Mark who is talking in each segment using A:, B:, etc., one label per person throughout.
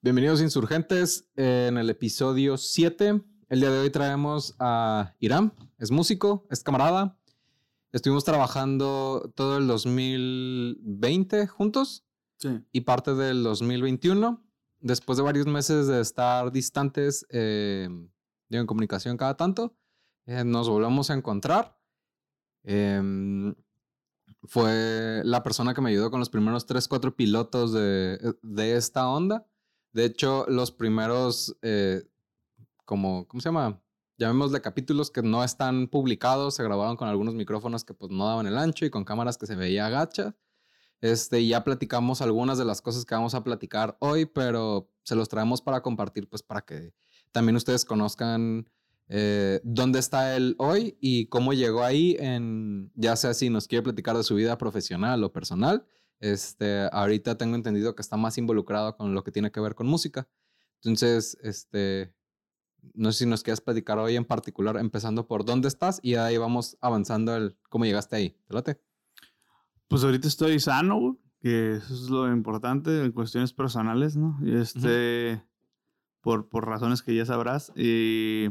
A: Bienvenidos insurgentes en el episodio 7. El día de hoy traemos a Irán, es músico, es camarada. Estuvimos trabajando todo el 2020 juntos
B: Sí.
A: y parte del 2021. Después de varios meses de estar distantes, eh, digo, en comunicación cada tanto, eh, nos volvemos a encontrar. Em, fue la persona que me ayudó con los primeros 3, 4 pilotos de, de esta onda. De hecho, los primeros, eh, como, ¿cómo se llama? Llamémosle capítulos que no están publicados, se grabaron con algunos micrófonos que pues no daban el ancho y con cámaras que se veía gacha. Este, ya platicamos algunas de las cosas que vamos a platicar hoy, pero se los traemos para compartir, pues para que también ustedes conozcan eh, dónde está él hoy y cómo llegó ahí, en, ya sea si nos quiere platicar de su vida profesional o personal. Este, ahorita tengo entendido que está más involucrado con lo que tiene que ver con música. Entonces, este, no sé si nos quieres platicar hoy en particular, empezando por dónde estás y ahí vamos avanzando el cómo llegaste ahí. ¿Te late?
B: Pues ahorita estoy sano, que eso es lo importante en cuestiones personales, ¿no? Este, por, por razones que ya sabrás. Y,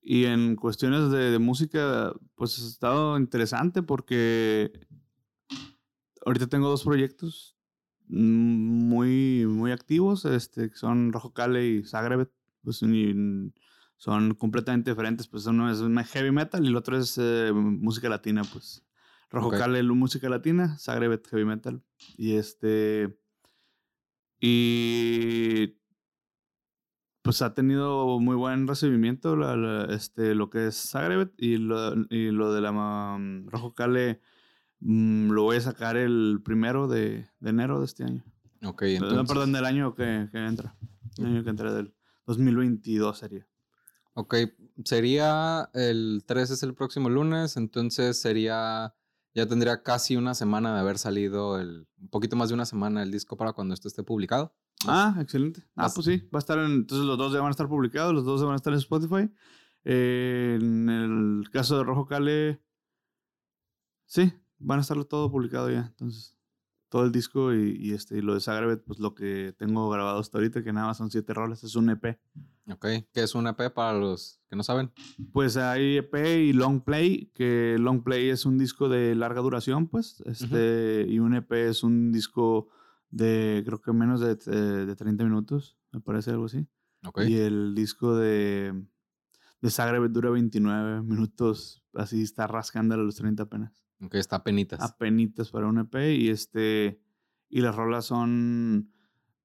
B: y en cuestiones de, de música, pues ha estado interesante porque ahorita tengo dos proyectos mm, muy, muy activos, este, que son Rojo Cale y Zagreb, pues y son completamente diferentes, pues uno es heavy metal y el otro es eh, música latina, pues. Rojo
A: Ok.
B: Cale, música latina, Zagreb, heavy metal. Y este. Y. Pues ha tenido muy buen recibimiento la- la- este, lo que es Zagreb y lo, y lo de la mm, Rojo Cale mm, lo voy a sacar el primero de, de enero de este año.
A: Ok,
B: No,
A: entonces.
B: perdón, del año que, que entra. El año que entra del 2022 sería.
A: Ok, sería el 3 es el próximo lunes, entonces sería, ya tendría casi una semana de haber salido el, un poquito más de una semana el disco para cuando esto esté publicado.
B: Ah, excelente. Ah, pues sí, va a estar en, entonces los dos ya van a estar publicados, los dos ya van a estar en Spotify. Eh, en el caso de Rojo Cale, sí, van a estar todo publicado ya. Entonces, todo el disco y, y este, y lo de Zagreb, pues lo que tengo grabado hasta ahorita, que nada más son siete roles, es un EP.
A: Ok, que es un EP para los que no saben.
B: Pues hay EP y Long Play, que Long Play es un disco de larga duración, pues, este, y un EP es un disco de creo que menos de, eh, de 30 minutos, me parece algo así.
A: Ok,
B: Y el disco de, de Zagreb dura 29 minutos, así está rascándole a los 30 apenas.
A: Ok, está penitas.
B: Apenitas para un EP y este, y las rolas son,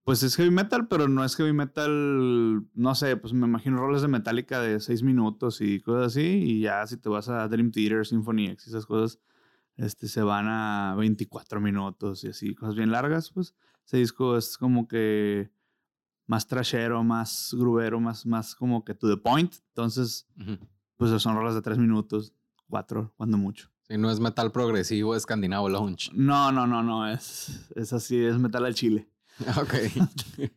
B: pues es heavy metal, pero no es heavy metal, no sé, pues me imagino rolas de Metallica de 6 minutos y cosas así, y ya si te vas a Dream Theater, Symphony X y esas cosas, este, se van a 24 minutos y así, cosas bien largas, pues ese disco es como que más trashero, más grubero, más, más como que to the point, entonces,
A: Ujú.
B: pues son rolas de 3 minutos, 4, cuando mucho.
A: Sí, no es metal progresivo escandinavo lounge.
B: No, no, no, no, es, es así, es metal al chile.
A: Ok.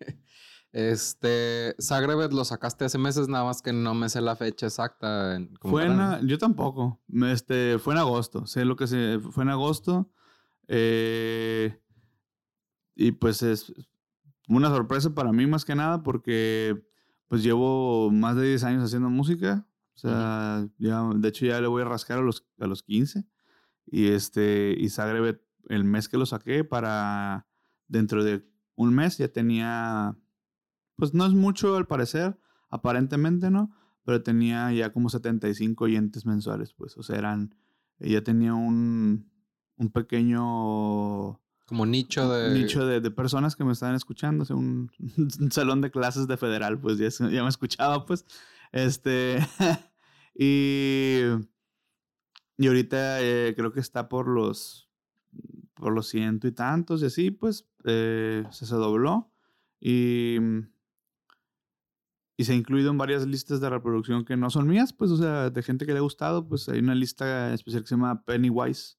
A: este, Zagreb lo sacaste hace meses, nada más que no me sé la fecha exacta. en-
B: Fue en, a- yo tampoco, este, fue en agosto, sé lo que se, fue en agosto, eh, y pues es una sorpresa para mí más que nada porque pues llevo más de 10 años haciendo música, o sea, ya, de hecho ya le voy a rascar a los, a los 15, y este, y Zagreb el mes que lo saqué para dentro de un mes ya tenía, pues no es mucho al parecer, aparentemente no, pero tenía ya como 75 oyentes mensuales, pues, o sea, eran, ya tenía un, un pequeño
A: Como nicho de.
B: nicho de, de personas que me estaban escuchando, o sea, un, un salón de clases de federal, pues ya, ya me escuchaba, pues, este, y, y ahorita eh, creo que está por los, por los ciento y tantos y así, pues, eh, se, se dobló y, y se ha incluido en varias listas de reproducción que no son mías, pues, o sea, de gente que le ha gustado, pues hay una lista especial que se llama Pennywise,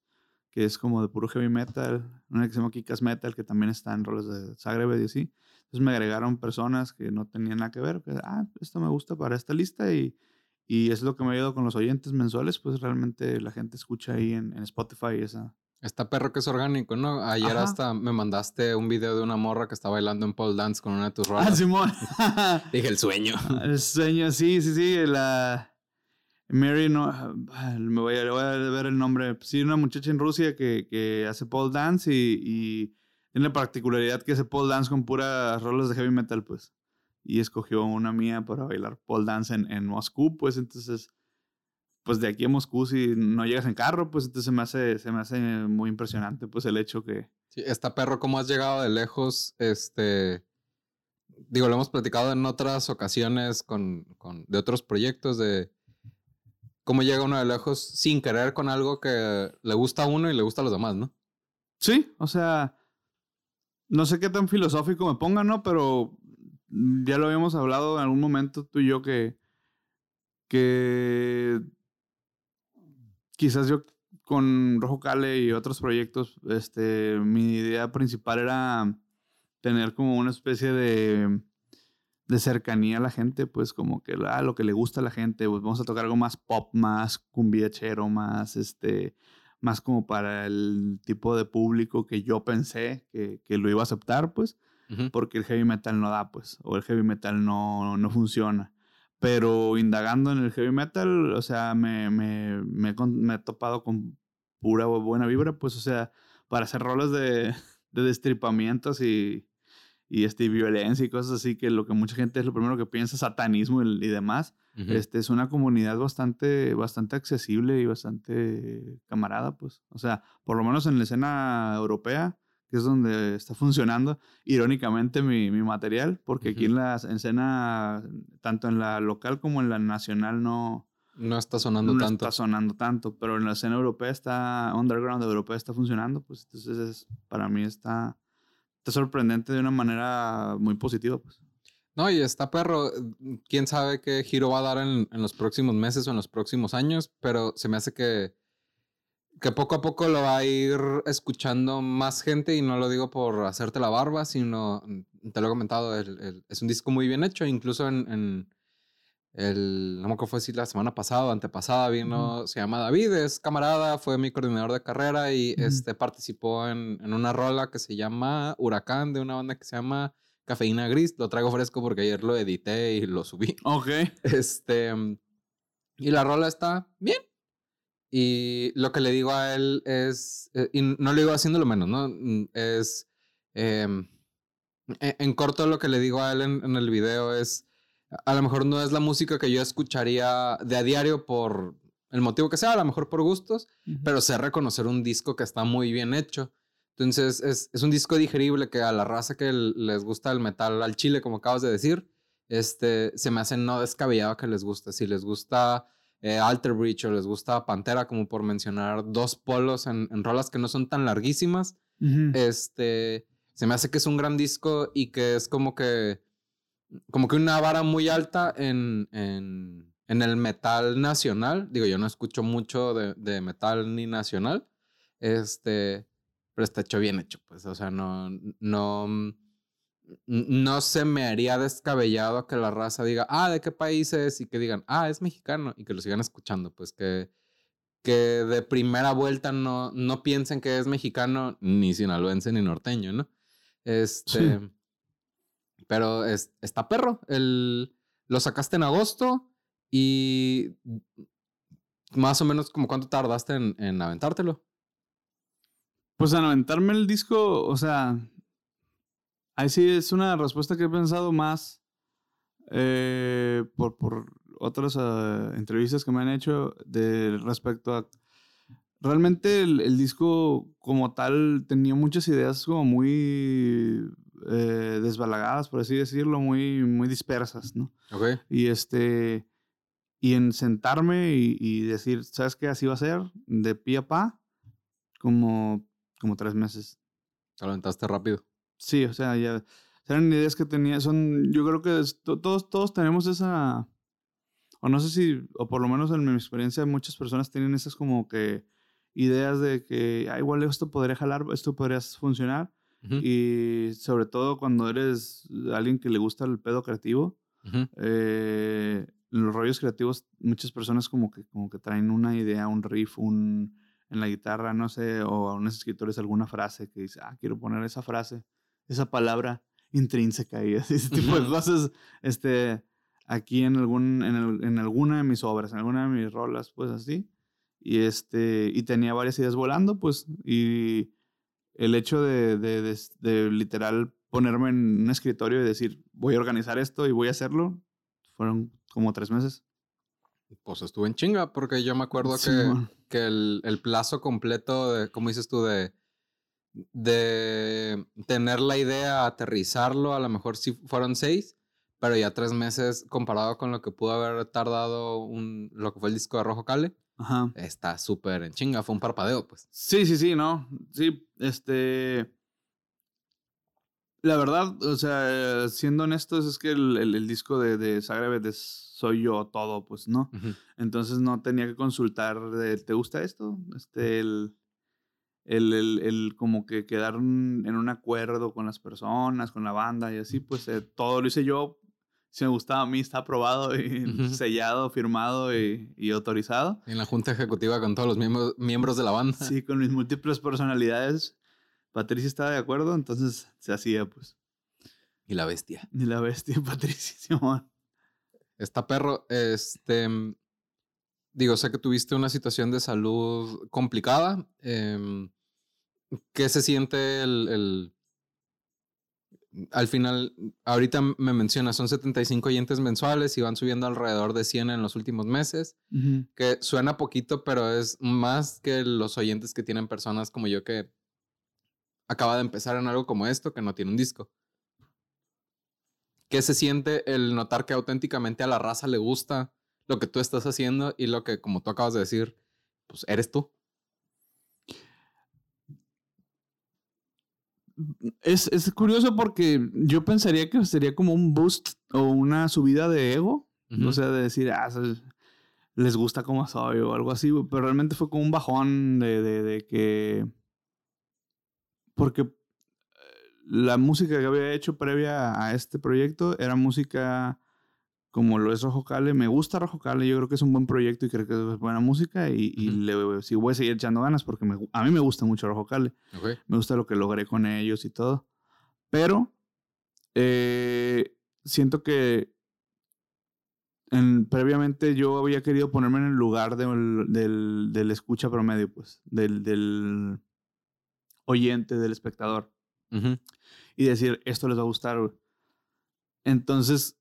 B: que es como de puro heavy metal, una que se llama Kikas Metal, que también está en roles de Zagreb y así. Entonces me agregaron personas que no tenían nada que ver, que, ah, esto me gusta para esta lista y, y es lo que me ha ido con los oyentes mensuales, pues realmente la gente escucha ahí en, en Spotify esa,
A: Está perro que es orgánico, ¿no? Ayer
B: Ajá.
A: hasta me mandaste un video de una morra que está bailando en pole dance con una de tus
B: Ah,
A: rolas.
B: Simón.
A: Dije, el sueño.
B: El sueño, sí, sí, sí. La. Mary, no. ah, Me voy a, voy a ver el nombre. Sí, una muchacha en Rusia que, que hace pole dance y, y tiene la particularidad que hace pole dance con puras rolas de heavy metal, pues. Y escogió una mía para bailar pole dance en, en Moscú, pues entonces. Pues de aquí a Moscú, si no llegas en carro, pues entonces se me hace, se me hace muy impresionante, pues el hecho que.
A: Sí, está perro, ¿cómo has llegado de lejos? Este. Digo, lo hemos platicado en otras ocasiones con, con de otros proyectos de cómo llega uno de lejos sin querer con algo que le gusta a uno y le gusta a los demás, ¿no?
B: Sí, o sea, no sé qué tan filosófico me ponga, ¿no? Pero ya lo habíamos hablado en algún momento tú y yo que, que quizás yo con Rojo Cale y otros proyectos, este, mi idea principal era tener como una especie de, de cercanía a la gente, pues como que ah, lo que le gusta a la gente, pues vamos a tocar algo más pop, más cumbiachero, más este, más como para el tipo de público que yo pensé que, que lo iba a aceptar, pues,
A: Ujú.
B: porque el heavy metal no da, pues, o el heavy metal no, no funciona. Pero indagando en el heavy metal, o sea, me, me, me, me he topado con pura bu- buena vibra, pues, o sea, para hacer roles de, de destripamientos y, y este, violencia y cosas así, que lo que mucha gente es lo primero que piensa, satanismo y, y demás.
A: Ujú.
B: Este es una comunidad bastante, bastante accesible y bastante camarada, pues. O sea, por lo menos en la escena europea, que es donde está funcionando, irónicamente, mi, mi material, porque aquí
A: Ujú.
B: en la escena, tanto en la local como en la nacional, no,
A: No está sonando
B: no
A: tanto.
B: está sonando tanto, pero en la escena europea está, underground europea está funcionando, pues entonces es- para mí está, está sorprendente de una manera muy positiva, pues.
A: No, y está perro. Quién sabe qué giro va a dar en, en los próximos meses o en los próximos años, pero se me hace que, que poco a poco lo va a ir escuchando más gente y no lo digo por hacerte la barba, sino, mm, te lo he comentado, el- el- es un disco muy bien hecho, incluso en el, no me acuerdo fue si la semana pasada o antepasada vino, se llama David, es camarada, fue mi coordinador de carrera y este participó en, en una rola que se llama Huracán, de una banda que se llama Cafeína Gris. Lo traigo fresco porque ayer lo edité y lo subí.
B: Ok.
A: Este. Y la rola está bien. Y lo que le digo a él es. eh, y no le digo haciéndolo menos, ¿no? Mm, Es. em, e- en corto, lo que le digo a él en, en el video es. A lo mejor no es la música que yo escucharía de a diario por el motivo que sea, a lo mejor por gustos, pero sé reconocer un disco que está muy bien hecho. Entonces es, es un disco digerible que a la raza que les gusta el metal al chile, como acabas de decir, este, se me hace no descabellado que les guste. Si les gusta eh, Alter Bridge o les gusta Pantera, como por mencionar dos polos en, en rolas que no son tan larguísimas, este, se me hace que es un gran disco y que es como que, como que una vara muy alta en, en, en el metal nacional. Digo, yo no escucho mucho de, de metal ni nacional, este, pero está hecho bien hecho, pues, o sea, no, no, n- no se me haría descabellado que la raza diga, ah, ¿de qué país es? Y que digan, ah, es mexicano, y que lo sigan escuchando, pues que, que de primera vuelta no, no piensen que es mexicano, ni sinaloense, ni norteño, ¿no? Este, pero es, está perro, el, lo sacaste en agosto y más o menos como cuánto tardaste en, en aventártelo.
B: Pues en aventarme el disco, o sea, ahí sí es una respuesta que he pensado más eh, por, por otras eh, entrevistas que me han hecho de respecto a... Realmente el disco como tal tenía muchas ideas como muy eh, desbalagadas, por así decirlo, muy, muy dispersas, ¿no? Y este. Y en sentarme y, y decir, ¿sabes qué? Así va a ser, de pie a pa, como, como tres meses.
A: Te aventaste rápido.
B: Sí, o sea, ya. Eran ideas que tenía, son. Yo creo que es- to- todos, todos tenemos esa. O no sé si, o por lo menos en mi experiencia, muchas personas tienen esas como que ideas de que, ah, igual esto podría jalar, esto podría funcionar. Y sobre todo cuando eres alguien que le gusta el pedo creativo, eh, en los rollos creativos, muchas personas como que, como que traen una idea, un riff, un, en la guitarra, no sé, o a unos escritores alguna frase que dice, ah, quiero poner esa frase, esa palabra intrínseca y ese tipo de cosas, este, aquí en, algún, en, en, alguna de mis obras, en alguna de mis rolas, pues así. Y, este, y tenía varias ideas volando, pues, y el hecho de, de, de, de literal ponerme en un escritorio y decir, voy a organizar esto y voy a hacerlo, fueron como tres meses.
A: Pues estuve en chinga, porque yo me acuerdo que, que el, el, plazo completo de, como dices tú, de, de tener la idea, aterrizarlo, a lo mejor sí fueron seis, pero ya tres meses comparado con lo que pudo haber tardado un, lo que fue el disco de Rojo Cale. Ajá. Está súper en chinga, fue un parpadeo, pues.
B: Sí, sí, sí, no. Sí, este. La verdad, o sea, siendo honestos, es que el, el, disco de, de Zagreb soy yo todo, pues, ¿no? Entonces no tenía que consultar de, ¿te gusta esto? Este, el, el, el, el, como que quedar en un acuerdo con las personas, con la banda y así, pues eh, todo lo hice yo. Si me gustaba a mí, está aprobado y sellado, firmado y, y, autorizado.
A: En la junta ejecutiva con todos los miembros, miembros de la banda.
B: Sí, con mis múltiples personalidades Patricia estaba de acuerdo, entonces se hacía, pues.
A: Y la bestia.
B: Y la bestia, Patricia, Simón.
A: Está perro, este. Digo, sé que tuviste una situación de salud complicada. Eh, ¿Qué se siente el, el, Al final, ahorita me mencionas, son 75 oyentes mensuales y van subiendo alrededor de 100 en los últimos meses, uh -huh. que suena poquito, pero es más que los oyentes que tienen personas como yo que acaba de empezar en algo como esto que no tiene un disco. ¿Qué se siente el notar que auténticamente a la raza le gusta lo que tú estás haciendo y lo que, como tú acabas de decir, pues eres tú?
B: Es, es curioso porque yo pensaría que sería como un boost o una subida de ego. Uh -huh. O sea, de decir, ah, les gusta como soy o algo así. Pero realmente fue como un bajón de, de, de que porque la música que había hecho previa a este proyecto era música como lo es Rojo Cale. Me gusta Rojo Cale, yo creo que es un buen proyecto y creo que es buena música y, y le, sí, voy a seguir echando ganas porque me, a mí me gusta mucho Rojo Cale. Okay. Me gusta lo que logré con ellos y todo. Pero eh, siento que en, previamente yo había querido ponerme en el lugar del, del, del escucha promedio, pues, del, del oyente, del espectador. Uh -huh. Y decir, esto les va a gustar. Entonces,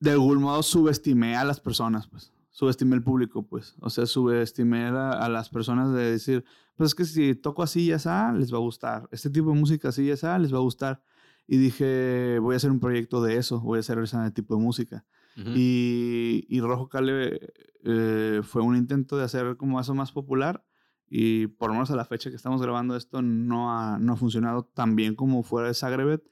B: de algún modo subestimé a las personas, pues. Subestimé el público, pues. O sea, subestimé a, a las personas de decir, pues es que si toco así ya está, les va a gustar. Este tipo de música así ya está, les va a gustar. Y dije, voy a hacer un proyecto de eso, voy a hacer ese tipo de música. Uh -huh. y, y, Rojo Cale eh, fue un intento de hacer como eso más popular y por lo menos a la fecha que estamos grabando esto no ha, no ha funcionado tan bien como fuera de Zagrebet,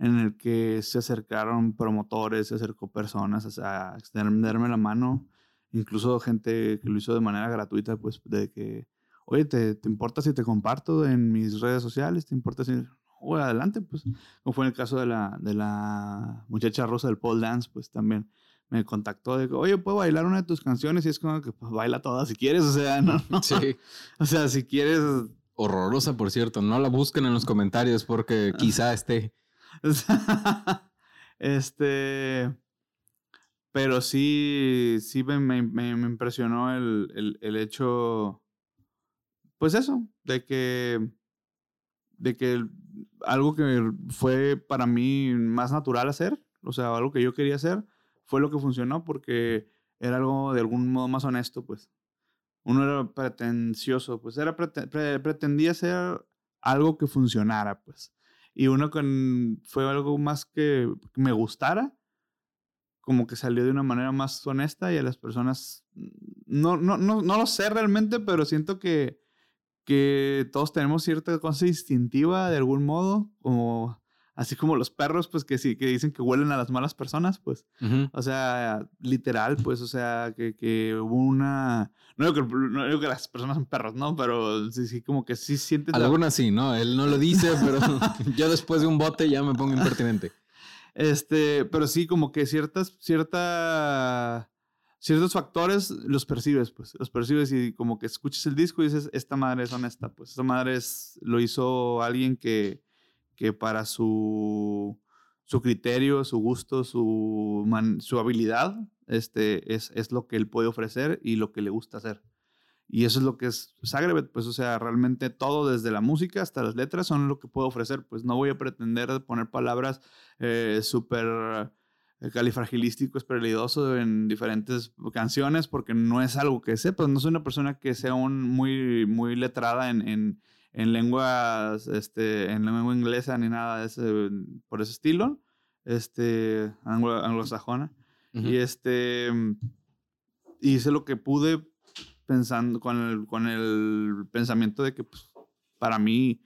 B: en el que se acercaron promotores, se acercó personas a extenderme la mano, incluso gente que lo hizo de manera gratuita, pues de que, oye, ¿te, te importa si te comparto en mis redes sociales? ¿Te importa si...? Oye, adelante, pues, como fue en el caso de la, de la muchacha rosa del pole dance, pues también me contactó de que, oye, ¿puedo bailar una de tus canciones? Y es como que, pues, baila todas si quieres, o sea, no, no. Sí. O sea, si quieres...
A: Horrorosa, por cierto, no la busquen en los comentarios porque quizá esté.
B: este... Pero sí, sí me, me, me impresionó el, el, el, hecho, pues eso, de que, de que algo que fue para mí más natural hacer, o sea, algo que yo quería hacer, fue lo que funcionó porque era algo de algún modo más honesto, pues. Uno era pretencioso, pues era pre pretendía ser algo que funcionara, pues. Y uno con fue algo más que me gustara, como que salió de una manera más honesta y a las personas no no no no lo sé realmente, pero siento que que todos tenemos cierta cosa instintiva de algún modo, como así como los perros, pues que sí, que dicen que huelen a las malas personas, pues. Uh -huh. O sea, literal, pues, o sea, que, que hubo una... No digo, que, no digo que las personas son perros, ¿no? Pero sí, sí, como que sí sienten...
A: Algunas sí, ¿no? Él no lo dice, pero yo después de un bote ya me pongo impertinente.
B: Este, pero sí, como que ciertas, cierta ciertos factores los percibes, pues, los percibes y como que escuchas el disco y dices, esta madre es honesta, pues, esta madre es, lo hizo alguien que, que para su, su criterio, su gusto, su, su habilidad, este, es, es lo que él puede ofrecer y lo que le gusta hacer. Y eso es lo que es Zagreb, pues, o sea, realmente todo, desde la música hasta las letras, son lo que puedo ofrecer. Pues no voy a pretender poner palabras eh, súper eh, califragilístico, esperalidoso en diferentes canciones, porque no es algo que sepa. No soy una persona que sea un muy, muy letrada en, en, en lenguas, este, en lengua inglesa ni nada de ese, por ese estilo, este, anglosajona. Y este, hice lo que pude pensando con el, con el pensamiento de que pues, para mí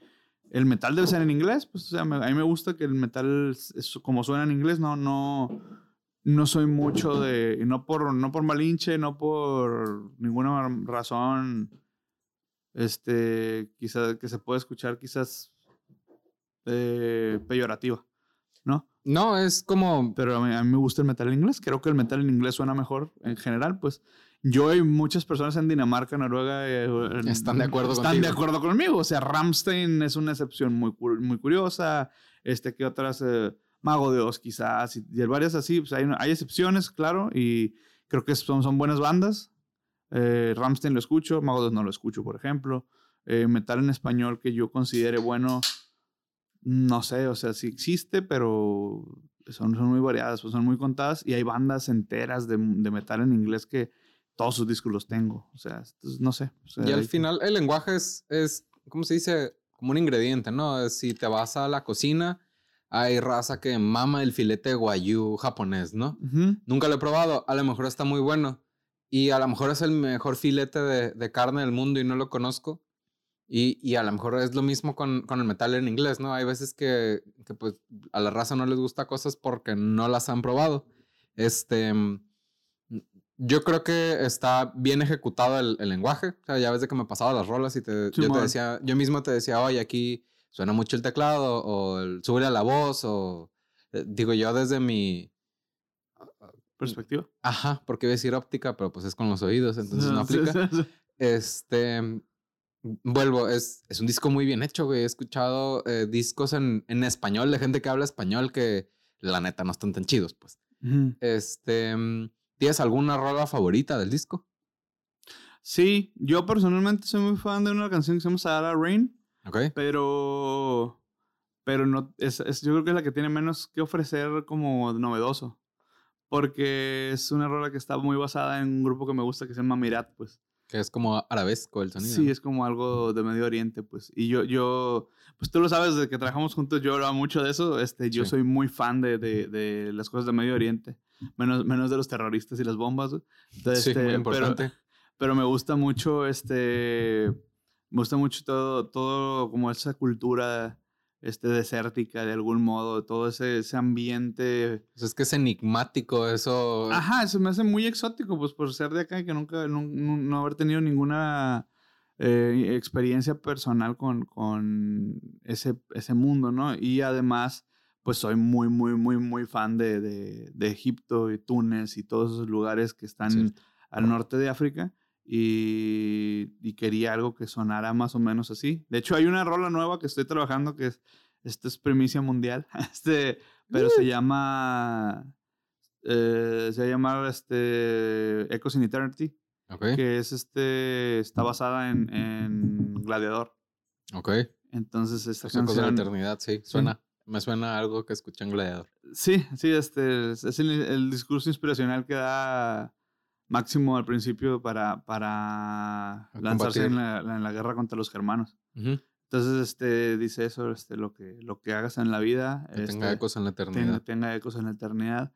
B: el metal debe ser en inglés. Pues, o sea, a mí me gusta que el metal, es, como suena en inglés, no, no, no soy mucho de, no por, no por malinche, no por ninguna razón, este, quizás que se puede escuchar quizás eh, peyorativa, ¿no?
A: No, es como...
B: Pero a mí, a mí, me gusta el metal en inglés. Creo que el metal en inglés suena mejor en general, pues. Yo y muchas personas en Dinamarca, Noruega... Eh,
A: están de acuerdo
B: Están de acuerdo conmigo. O sea, Ramstein es una excepción muy, muy curiosa. Este, que otras... Eh, Mago de Oz quizás. Y, y varias así. Pues hay, hay, excepciones, claro. Y creo que son, son buenas bandas. Eh, Ramstein lo escucho. Mago no lo escucho, por ejemplo. Eh, metal en español que yo considere bueno... No sé, o sea, sí existe, pero son, son muy variadas, pues son muy contadas y hay bandas enteras de, de metal en inglés que todos sus discos los tengo. O sea, no sé.
A: y al final el lenguaje es, es, ¿cómo se dice? Como un ingrediente, ¿no? Si te vas a la cocina, hay raza que mama el filete guayú japonés, ¿no? Nunca lo he probado. A lo mejor está muy bueno. Y a lo mejor es el mejor filete de, de carne del mundo y no lo conozco. Y, y, a lo mejor es lo mismo con, con, el metal en inglés, ¿no? Hay veces que, que, pues a la raza no les gusta cosas porque no las han probado. Este, yo creo que está bien ejecutado el, lenguaje. O sea, ya ves de que me pasaba las rolas y te, yo te decía, yo mismo te decía, oye, aquí suena mucho el teclado o el, sube a la voz o eh, digo yo desde mi
B: perspectiva.
A: Ajá, porque iba a decir óptica, pero pues es con los oídos, entonces no aplica. Este, vuelvo, es, es un disco muy bien hecho, güey. He escuchado eh, discos en, en español de gente que habla español que la neta no están tan chidos, pues. Este ¿Tienes alguna rola favorita del disco?
B: Sí, yo personalmente soy muy fan de una canción que se llama Sahara Rain.
A: Ok.
B: Pero. Pero no. Es, yo creo que es la que tiene menos que ofrecer como novedoso. Porque es una rola que está muy basada en un grupo que me gusta que se llama Mirat, pues.
A: Que es como arabesco el sonido.
B: Sí, es como algo de Medio Oriente, pues. Y yo, yo, pues tú lo sabes, desde que trabajamos juntos, yo hablaba mucho de eso. Este, yo soy muy fan de, de, de, las cosas de Medio Oriente menos, menos de los terroristas y las bombas.
A: Entonces, sí, este, muy importante.
B: Pero, pero, me gusta mucho, este, me gusta mucho todo, todo como esa cultura este, desértica de algún modo, todo ese, ese ambiente.
A: Pues es que es enigmático eso.
B: Ajá, eso me hace muy exótico, pues por ser de acá y que nunca, no, no, haber tenido ninguna eh, experiencia personal con, con ese, ese mundo, ¿no? Y además pues soy muy, muy, muy, muy fan de, de, de Egipto y Túnez y todos esos lugares que están al norte de África. Y, y, quería algo que sonara más o menos así. De hecho, hay una rola nueva que estoy trabajando que es, esta es primicia mundial, este, pero se llama, eh, se llama este, Echoes in Eternity, que es este, está basada en, en Gladiador.
A: Ok.
B: Entonces esta
A: canción... de eternidad, sí, suena. Me suena algo que escuché en Gladiador.
B: Sí, sí, este es el, discurso inspiracional que da Máximo al principio para, para lanzarse en la, en la, guerra contra los germanos. Entonces, este, dice eso, este, lo que, lo que hagas en la vida.
A: Que tenga
B: este,
A: ecos en la eternidad.
B: Tenga, ecos en la eternidad.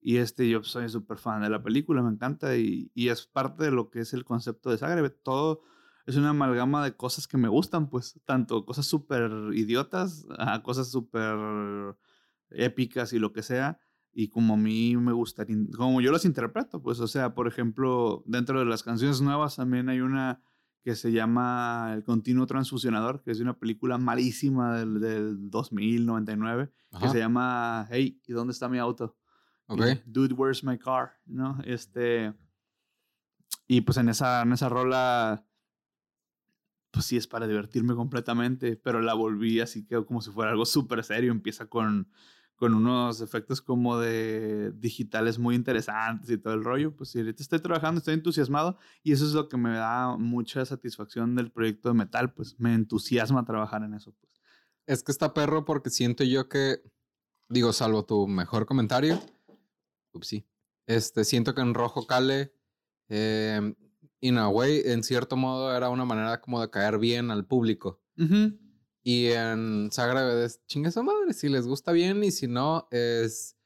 B: Y este, yo soy súper fan de la película, me encanta y, y, es parte de lo que es el concepto de Zagreb. Todo, es una amalgama de cosas que me gustan, pues, tanto cosas súper idiotas a cosas súper épicas y lo que sea, y como a mí me gustaría, como yo las interpreto, pues, o sea, por ejemplo, dentro de las canciones nuevas también hay una que se llama El Continuo Transfusionador, que es una película malísima del, del 2099, que se llama Hey, ¿y dónde está mi auto?
A: Okay.
B: Dude, where's my car? ¿No? Este Y pues en esa, en esa rola, pues sí es para divertirme completamente, pero la volví así que como si fuera algo súper serio. Empieza con, con unos efectos como de digitales muy interesantes y todo el rollo. Pues sí, ahorita estoy trabajando, estoy entusiasmado y eso es lo que me da mucha satisfacción del proyecto de metal, pues me entusiasma trabajar en eso. Pues.
A: Es que está perro porque siento yo que, digo, salvo tu mejor comentario, ups, sí, este, siento que en Rojo Cale eh, in a way, en cierto modo, era una manera como de caer bien al público. Y en Zagreb es chingue su madre, si les gusta bien y si no, es.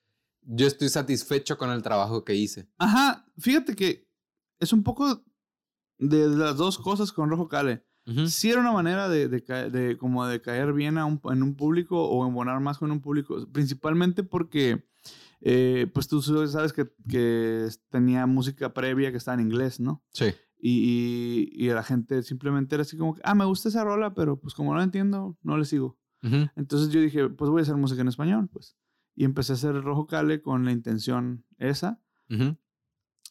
A: Yo estoy satisfecho con el trabajo que hice.
B: Ajá, fíjate que es un poco de las dos cosas con Rojo Cale. Sí era una manera de, de, como de caer bien a un, en un público o embonar más con un público, principalmente porque eh, pues tú sabes que, que, tenía música previa que estaba en inglés, ¿no?
A: Sí.
B: Y, y, la gente simplemente era así como, ah, me gusta esa rola, pero pues como no la entiendo, no le sigo. Entonces yo dije, pues voy a hacer música en español, pues. Y empecé a hacer Rojo Cale con la intención esa.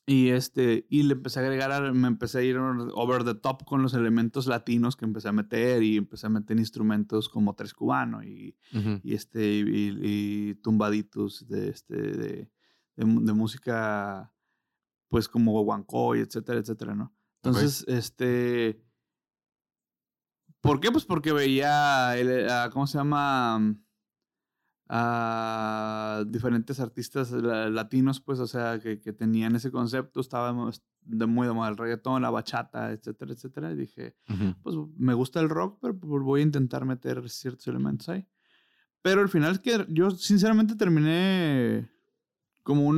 B: Y, este, y le empecé a agregar, me empecé a ir over the top con los elementos latinos que empecé a meter y empecé a meter instrumentos como tres cubano y, y este, y, tumbaditos de, este, de, de, música pues como guancó y etcétera, etcétera, ¿no? Entonces, este... ¿Por qué? Pues porque veía, el, ¿cómo se llama? a diferentes artistas latinos, pues, o sea, que, que tenían ese concepto, estábamos de muy de moda el reggaetón, la bachata, etcétera, etcétera. Y dije, pues me gusta el rock, pero pues, voy a intentar meter ciertos elementos ahí. Pero al final es que yo sinceramente terminé como un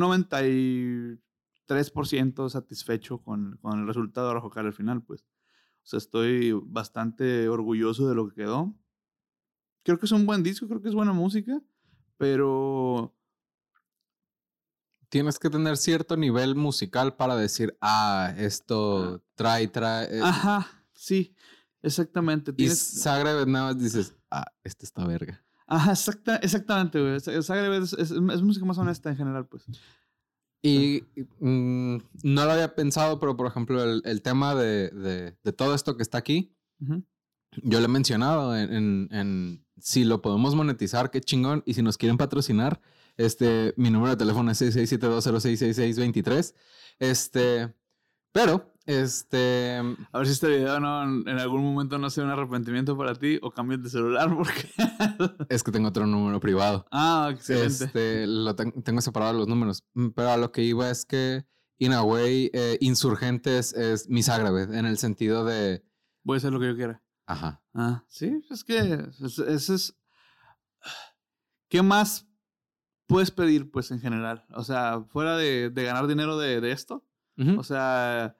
B: 93% satisfecho con, con el resultado de Rojo al final, pues. O sea, estoy bastante orgulloso de lo que quedó. Creo que es un buen disco, creo que es buena música pero
A: tienes que tener cierto nivel musical para decir, ah, esto trae, trae.
B: Eh, Ajá, sí, exactamente.
A: ¿Tienes... Y Zagreb nada más dices, ah, este está verga.
B: Ajá, exactamente, güey. Zagreb es, música más honesta en general, pues.
A: Y mm, no lo había pensado, pero por ejemplo, el, tema de, de, todo esto que está aquí, yo lo he mencionado en, en, si lo podemos monetizar, qué chingón. Y si nos quieren patrocinar, este, mi número de teléfono es 6672066623. Este, pero, este...
B: A ver si este video no, en algún momento no sea un arrepentimiento para ti o cambies de celular porque...
A: es que tengo otro número privado.
B: Ah, excelente.
A: Este, lo tengo separado los números. Mm, pero a lo que iba es que, in a way, eh, Insurgentes es misagraved en el sentido de...
B: Voy a hacer lo que yo quiera.
A: Ajá.
B: Ah, sí, es que ese es, ¿Qué más puedes pedir, pues, en general? O sea, fuera de, ganar dinero de, esto. O sea,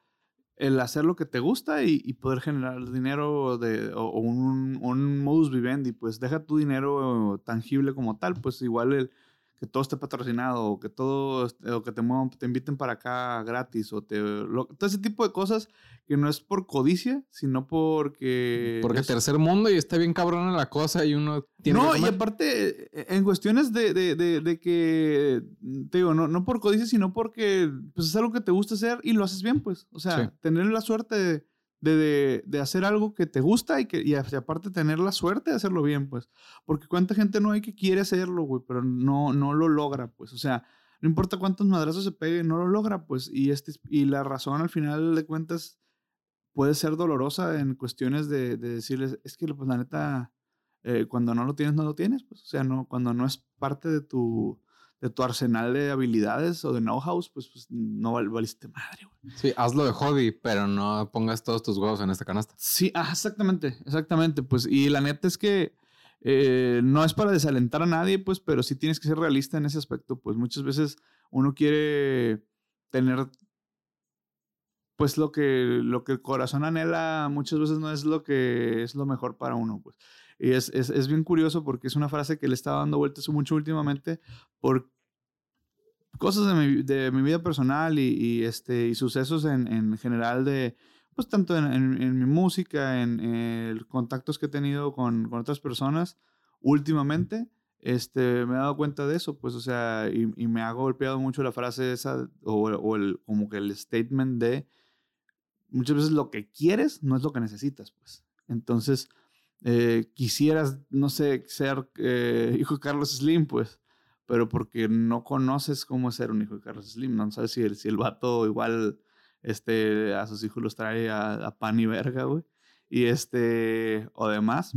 B: el hacer lo que te gusta y, poder generar dinero de, o, un, un modus vivendi, pues deja tu dinero tangible como tal, pues igual el, que todo esté patrocinado o que todo o que te, te inviten para acá gratis o te todo ese tipo de cosas que no es por codicia sino porque
A: porque tercer mundo y está bien cabrona la cosa y uno
B: tiene no y aparte e, en cuestiones de, de, de, que te digo no, no por codicia sino porque pues es algo que te gusta hacer y lo haces bien pues o sea tener la suerte de de, de, hacer algo que te gusta y que y aparte tener la suerte de hacerlo bien, pues. Porque cuánta gente no hay que quiere hacerlo, güey, pero no, no lo logra, pues. O sea, no importa cuántos madrazos se pegue, no lo logra, pues. Y, este, y la razón al final de cuentas puede ser dolorosa en cuestiones de, de decirles, es que pues la neta, eh, cuando no lo tienes, no lo tienes, pues. O sea, no, cuando no es parte de tu de tu arsenal de habilidades o de know-how, pues, pues, no valiste madre, güey.
A: Sí, hazlo de hobby, pero no pongas todos tus huevos en esta canasta.
B: Sí, ah, exactamente, exactamente. Pues, y la neta es que eh, no es para desalentar a nadie, pues, pero sí tienes que ser realista en ese aspecto. Pues muchas veces uno quiere tener pues lo que, lo que el corazón anhela muchas veces no es lo que es lo mejor para uno, pues. Y es, es, es, bien curioso porque es una frase que le estaba dando vueltas mucho últimamente por cosas de mi, de mi vida personal y, y, este, y sucesos en, en, general de, pues tanto en, en, mi música, en, contactos que he tenido con, con, otras personas últimamente, este, me he dado cuenta de eso, pues, o sea, y, y me ha golpeado mucho la frase esa o, o el, como que el statement de muchas veces lo que quieres no es lo que necesitas, pues. Entonces, eh, quisieras, no sé, ser eh, hijo de Carlos Slim, pues, pero porque no conoces cómo ser un hijo de Carlos Slim, no sabes si el, si el vato igual este, a sus hijos los trae a, pan y verga, güey, y este, o demás.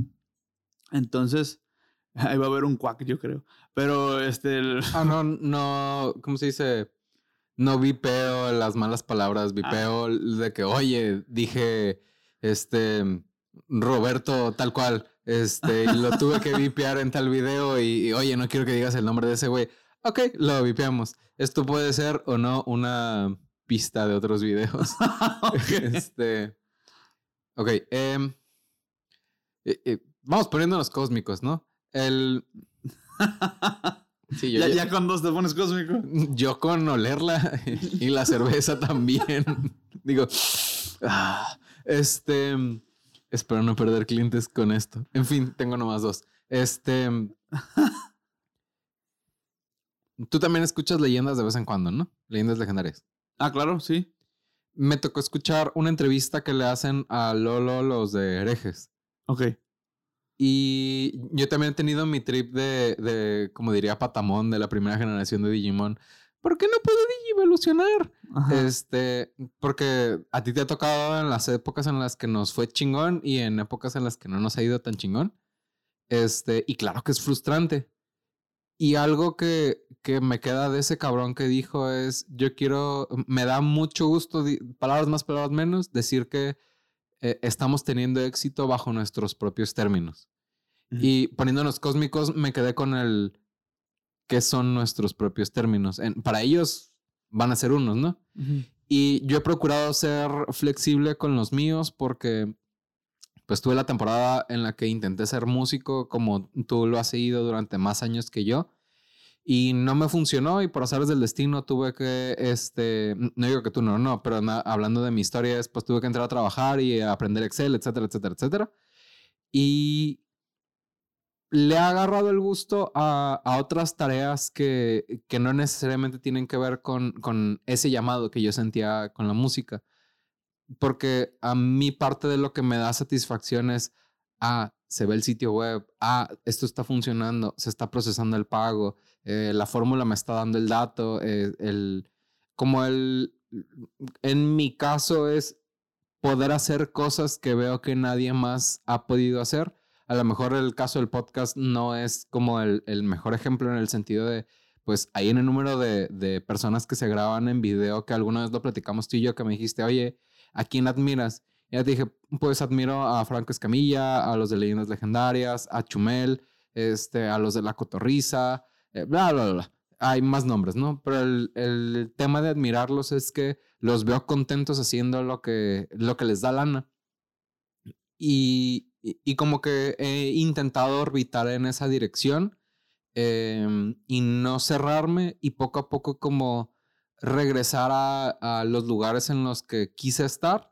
B: Entonces, ahí va a haber un cuac, yo creo. Pero este.
A: Ah, no, no. ¿Cómo se dice? No vipeo las malas palabras, vipeo ah. de que, oye, dije, este, Roberto, tal cual, este, y lo tuve que vipear en tal video y, oye, no quiero que digas el nombre de ese güey. Ok, lo vipeamos. Esto puede ser o no una pista de otros videos. este. Ok, em, eh, eh, vamos poniéndonos cósmicos, ¿no? El.
B: Sí, yo, ya, con dos te pones cósmico.
A: Yo con olerla y la cerveza también. Digo, ah, este, espero no perder clientes con esto. En fin, tengo nomás dos. Este, tú también escuchas leyendas de vez en cuando, ¿no? Leyendas legendarias.
B: Ah, claro, sí.
A: Me tocó escuchar una entrevista que le hacen a Lolo los de herejes.
B: Ok.
A: Y yo también he tenido mi trip de, de, como diría Patamón, de la primera generación de Digimon. ¿Por qué no puedo evolucionar? Este, porque a ti te ha tocado en las épocas en las que nos fue chingón y en épocas en las que no nos ha ido tan chingón. Este, y claro que es frustrante. Y algo que, que me queda de ese cabrón que dijo es, yo quiero, me da mucho gusto, palabras más, palabras menos, decir que eh, estamos teniendo éxito bajo nuestros propios términos. Y poniéndonos cósmicos, me quedé con el qué son nuestros propios términos. para ellos van a ser unos, ¿no? Y yo he procurado ser flexible con los míos porque pues tuve la temporada en la que intenté ser músico como tú lo has seguido durante más años que yo y no me funcionó y por azares del destino tuve que, este, no digo que tú no, no, pero hablando de mi historia, pues tuve que entrar a trabajar y aprender Excel, etcétera, etcétera, etcétera. Y le ha agarrado el gusto a, a otras tareas que, que, no necesariamente tienen que ver con, con ese llamado que yo sentía con la música. Porque a mí parte de lo que me da satisfacción es, ah, se ve el sitio web, ah, esto está funcionando, se está procesando el pago, eh, la fórmula me está dando el dato, eh, el, como el, en mi caso es poder hacer cosas que veo que nadie más ha podido hacer. A lo mejor el caso del podcast no es como el, el mejor ejemplo en el sentido de, pues ahí en el número de, de, personas que se graban en video, que alguna vez lo platicamos tú y yo, que me dijiste, oye, ¿a quién admiras? Ya te dije, pues admiro a Franco Escamilla, a los de Leyendas Legendarias, a Chumel, este, a los de La Cotorriza, eh, bla, bla, bla. Hay más nombres, ¿no? Pero el, el, tema de admirarlos es que los veo contentos haciendo lo que, lo que les da lana. Y, y, como que he intentado orbitar en esa dirección em, y no cerrarme y poco a poco como regresar a, a los lugares en los que quise estar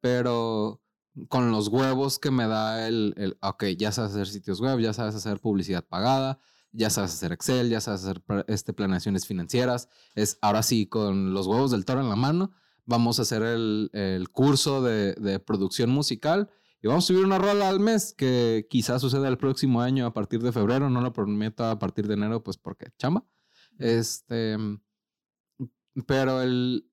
A: pero con los huevos que me da el, el, ok, ya sabes hacer sitios web, ya sabes hacer publicidad pagada, ya sabes hacer Excel, ya sabes hacer este, planeaciones financieras, es ahora sí, con los huevos del toro en la mano, vamos a hacer el, el curso de, de, producción musical y vamos a subir una rola al mes que quizás suceda el próximo año a partir de febrero, no lo prometo a partir de enero, pues porque chamba. Este, pero el,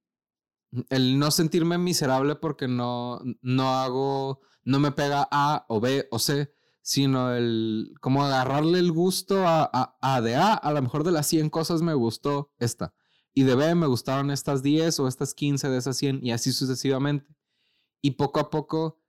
A: el no sentirme miserable porque no, no hago, no me pega A o B o C, sino el como agarrarle el gusto a, a, a de A, a lo mejor de las 100 cosas me gustó esta, y de B me gustaron estas 10 o estas 15 de esas 100 y así sucesivamente. Y poco a poco,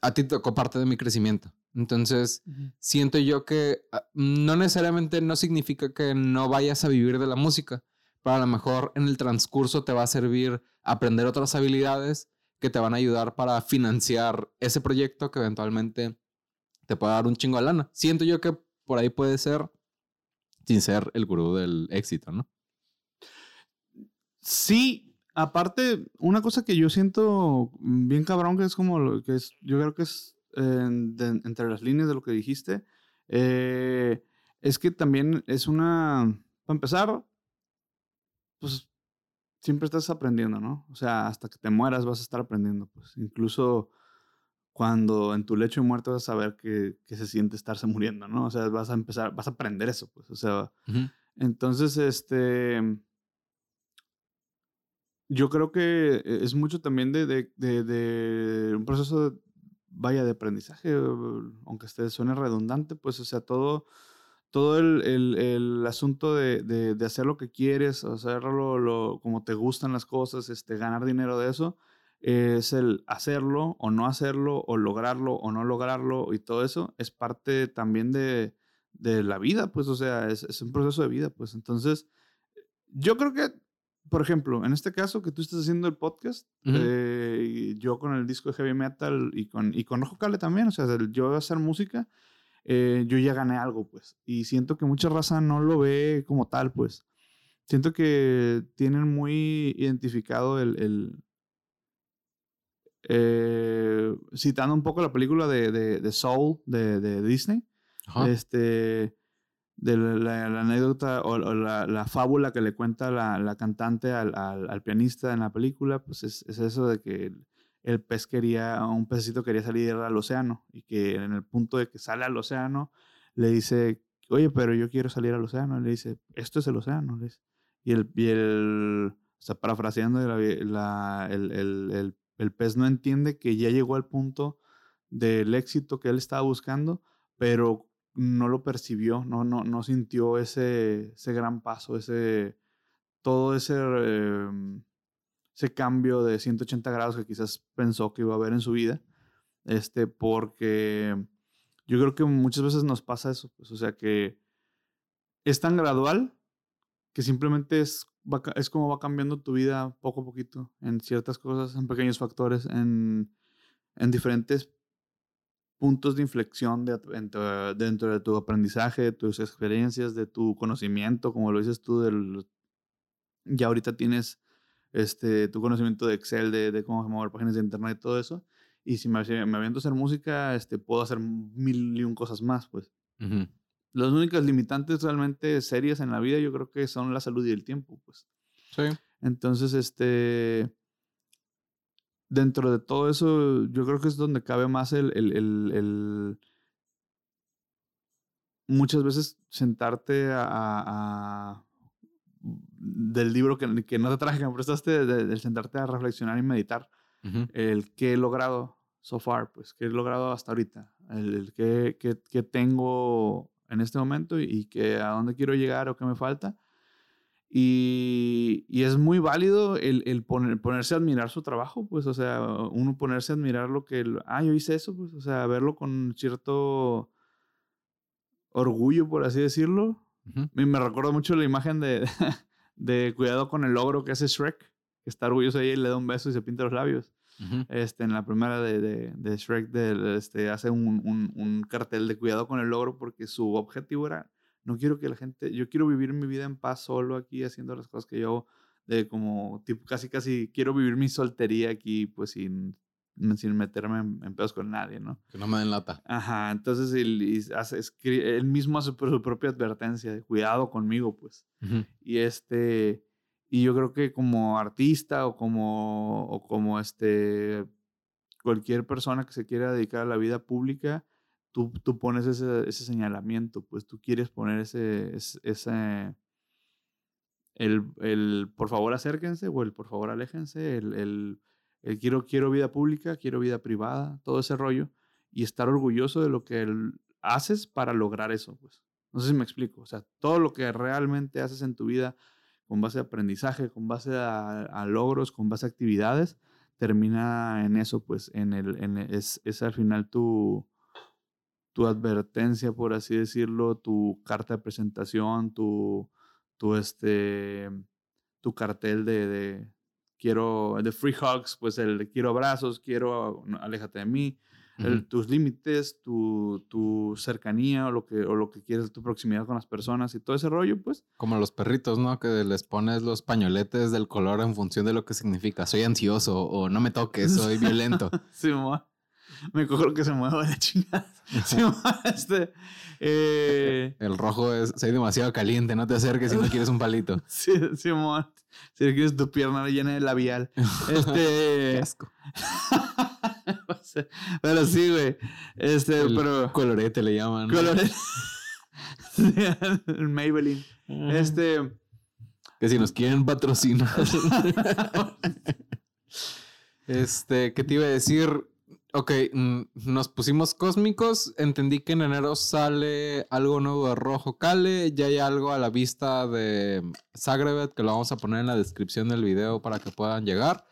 A: a ti tocó parte de mi crecimiento. Entonces, siento yo que ah, no necesariamente no significa que no vayas a vivir de la música, pero a lo mejor en el transcurso te va a servir aprender otras habilidades que te van a ayudar para financiar ese proyecto que eventualmente te pueda dar un chingo de lana. Siento yo que por ahí puede ser sin ser el gurú del éxito, ¿no?
B: Sí, aparte, una cosa que yo siento bien cabrón, que es como lo que es, yo creo que es entre las líneas de lo que dijiste, eh, es que también es una, para empezar, pues siempre estás aprendiendo, ¿no? O sea, hasta que te mueras vas a estar aprendiendo, pues. Incluso cuando en tu lecho de muerte vas a saber que, se siente estarse muriendo, ¿no? O sea, vas a empezar, vas a aprender eso, pues. O sea, entonces, este, yo creo que e, es mucho también de, de, un proceso, vaya, de aprendizaje, aunque esté, suene redundante, pues, o sea, todo, todo el, asunto de, hacer lo que quieres, hacerlo lo, como te gustan las cosas, este, ganar dinero de eso, es el hacerlo o no hacerlo, o lograrlo o no lograrlo, y todo eso es parte también de, la vida, pues, o sea, es, un proceso de vida, pues. Entonces, yo creo que, por ejemplo, en este caso que tú estás haciendo el podcast, eh, yo con el disco de heavy metal y con, y con Ojo Cale también, o sea, yo hacer música, eh, yo ya gané algo, pues. Y siento que mucha raza no lo ve como tal, pues. Siento que tienen muy identificado el, eh, citando un poco la película de, de, Soul de, Disney, este, de la, anécdota o, la, fábula que le cuenta la, cantante al, pianista en la película, pues es, eso de que el, pez quería, un pececito quería salir al océano y que en el punto de que sale al océano le dice, oye, pero yo quiero salir al océano. Y le dice, esto es el océano. Y el, y el o sea, parafraseando, la, el, el, el pez no entiende que ya llegó al punto del éxito que él estaba buscando, pero no lo percibió, no, no, no sintió ese, ese gran paso, ese, todo ese, em, ese cambio de 180 grados que quizás pensó que iba a haber en su vida, este, porque yo creo que muchas veces nos pasa eso, pues, o sea que es tan gradual que simplemente es es como va cambiando tu vida poco a poquito en ciertas cosas, en pequeños factores, en, en diferentes puntos de inflexión de, dentro, de tu aprendizaje, de tus experiencias, de tu conocimiento, como lo dices tú, del, ya ahorita tienes este, tu conocimiento de Excel, de, de cómo mover páginas de internet, todo eso. Y si me, me aviento a hacer música, este, puedo hacer mil y un cosas más, pues. Las únicas limitantes realmente serias en la vida yo creo que son la salud y el tiempo, pues.
A: Sí.
B: Entonces, este, dentro de todo eso, yo creo que es donde cabe más el, el, el, muchas veces sentarte a, del libro que, que, no te traje, que me prestaste, del sentarte a reflexionar y meditar el qué he logrado so far, pues, qué he logrado hasta ahorita, el, el qué, qué tengo en este momento y, que a dónde quiero llegar o qué me falta. Y, y es muy válido el, el poner, ponerse a admirar su trabajo, pues, o sea, uno ponerse a admirar lo que, ah, yo hice eso, pues, o sea, verlo con cierto orgullo, por así decirlo. Y me recuerdo mucho la imagen de, de cuidado con el logro que hace Shrek, que está orgulloso ahí, le da un beso y se pinta los labios. Este, en la primera de, de, de Shrek de, este, hace un, un, un, cartel de cuidado con el logro porque su objetivo era, no quiero que la gente, yo quiero vivir mi vida en paz solo aquí haciendo las cosas que yo, de como, tipo, casi, casi quiero vivir mi soltería aquí, pues sin, sin meterme en, pedos con nadie, ¿no?
A: Que no me den lata.
B: Ajá, entonces él, hace, él mismo hace su propia advertencia de cuidado conmigo, pues. Y este y yo creo que como artista o como, o como este, cualquier persona que se quiera dedicar a la vida pública, tú, tú pones ese, ese, señalamiento, pues tú quieres poner ese, ese, el, el, por favor acérquense o el por favor aléjense, el, el, quiero, quiero vida pública, quiero vida privada, todo ese rollo, y estar orgulloso de lo que haces para lograr eso, pues. No sé si me explico, o sea, todo lo que realmente haces en tu vida con base a aprendizaje, con base a, logros, con base a actividades, termina en eso, pues en el, es, es al final tu, tu advertencia, por así decirlo, tu carta de presentación, tu, tu, este, tu cartel de, de quiero, de free hugs, pues el quiero abrazos, quiero, aléjate de mí, tus límites, tu, tu, cercanía o lo, que, o lo que quieres, tu proximidad con las personas y todo ese rollo, pues.
A: Como los perritos, ¿no? Que les pones los pañoletes del color en función de lo que significa. Soy ansioso o no me toques, soy violento.
B: sí, me cojo lo que se mueva la chingada. este, eh,
A: El rojo es, soy demasiado caliente, no te acerques si no quieres un palito.
B: sí, Simón. Si quieres tu pierna llena de labial. Este.
A: Qué asco.
B: pero sí, güey. Este,
A: El
B: pero.
A: colorete le llaman.
B: Sí, el Maybelline. Este.
A: Que si nos quieren patrocinar. este, ¿qué te iba a decir? Ok, mm, nos pusimos cósmicos. Entendí que en enero sale algo nuevo de Rojo Cale. Ya hay algo a la vista de Zagrebet que lo vamos a poner en la descripción del video para que puedan llegar.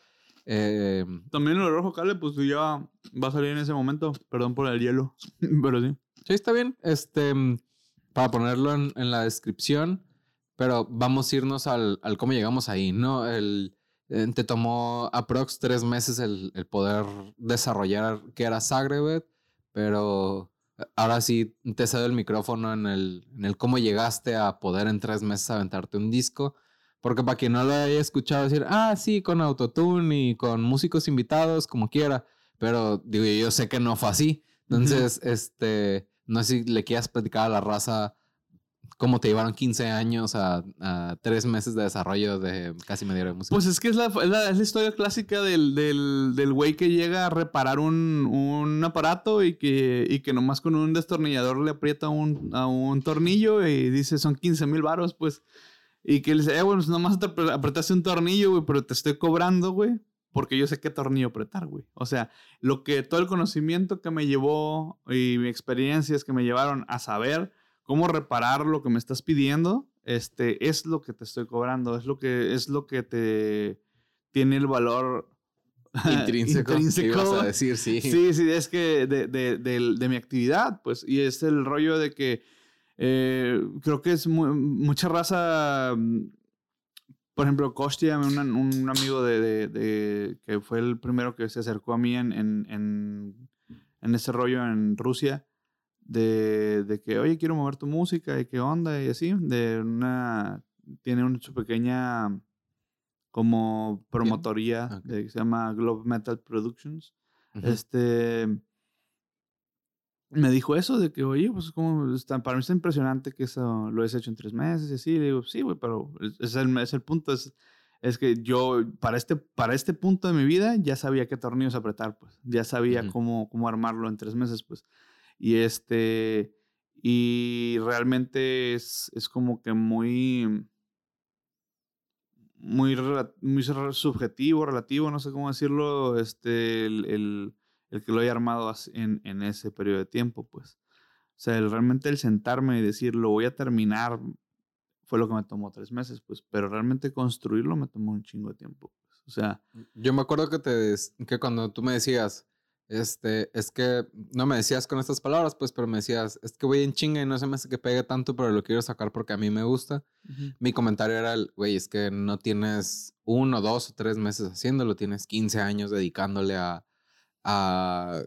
A: Eh,
B: También el rojo cale, pues ya va a salir en ese momento. Perdón por el hielo. Pero sí.
A: sí, está bien. Este, mm, para ponerlo en, en la descripción. Pero vamos a irnos al, al cómo llegamos ahí, ¿no? El, te tomó aprox tres meses el, el poder desarrollar que era Zagrebet, pero ahora sí te cedo el micrófono en el, en el cómo llegaste a poder en tres meses aventarte un disco. Porque para quien no lo haya escuchado decir, ah, sí, con autotune y con músicos invitados, como quiera. Pero digo, yo sé que no fue así. Entonces, este, no sé si le quieras platicar a la raza cómo te llevaron 15 años a, a tres meses de desarrollo de casi media hora de música.
B: Pues es que es la, es la, historia clásica del, del, del güey que llega a reparar un, un aparato y que, y que nomás con un destornillador le aprieta un, a un tornillo y dice son 15 mil varos, pues. Y que le dice, eh, bueno, nomás te apre- apretaste un tornillo, güey, pero te estoy cobrando, güey, porque yo sé qué tornillo apretar, güey. O sea, lo que todo el conocimiento que me llevó y mi experiencias que me llevaron a saber cómo reparar lo que me estás pidiendo, este, es lo que te estoy cobrando, es lo que, es lo que te tiene el valor
A: intrínseco.
B: intrínseco.
A: ibas a decir, sí.
B: Sí, sí, es que de, de, de- de mi actividad, pues, y es el rollo de que eh, creo que es mu- mucha raza, mm, por ejemplo, Kostia, un, un amigo de, que fue el primero que se acercó a mí en, en, en, en ese rollo en Rusia, de, de que, oye, quiero mover tu música y qué onda y así, de una, tiene una su pequeña como promotoría
A: Ok.
B: de- que se llama Globe Metal Productions.
A: Ujú.
B: Este me dijo eso de que, oye, pues como está, para mí está impresionante que eso lo has hecho en tres meses y así. Le digo, sí, güey, pero es, el, es el punto. Es, es que yo, para este, para este punto de mi vida, ya sabía qué tornillos apretar, pues. Ya sabía
A: Ujú.
B: cómo, cómo armarlo en tres meses, pues. Y este. Y realmente es, es como que muy. Muy, muy subjetivo, relativo, no sé cómo decirlo. Este. El, el- el que lo haya armado en, en ese periodo de tiempo, pues. O sea, realmente el sentarme y decir, lo voy a terminar, fue lo que me tomó tres meses, pues. Pero realmente construirlo me tomó un chingo de tiempo. pues. O sea,
A: Yo me acuerdo que te que cuando tú me decías, este, es que no me decías con estas palabras, pues, pero me decías, es que voy en chinga y no se me hace que pegue tanto, pero lo quiero sacar porque a mí me gusta. Mi comentario era, el, güey, es que no tienes uno, dos o tres meses haciéndolo, tienes 15 años dedicándole a, a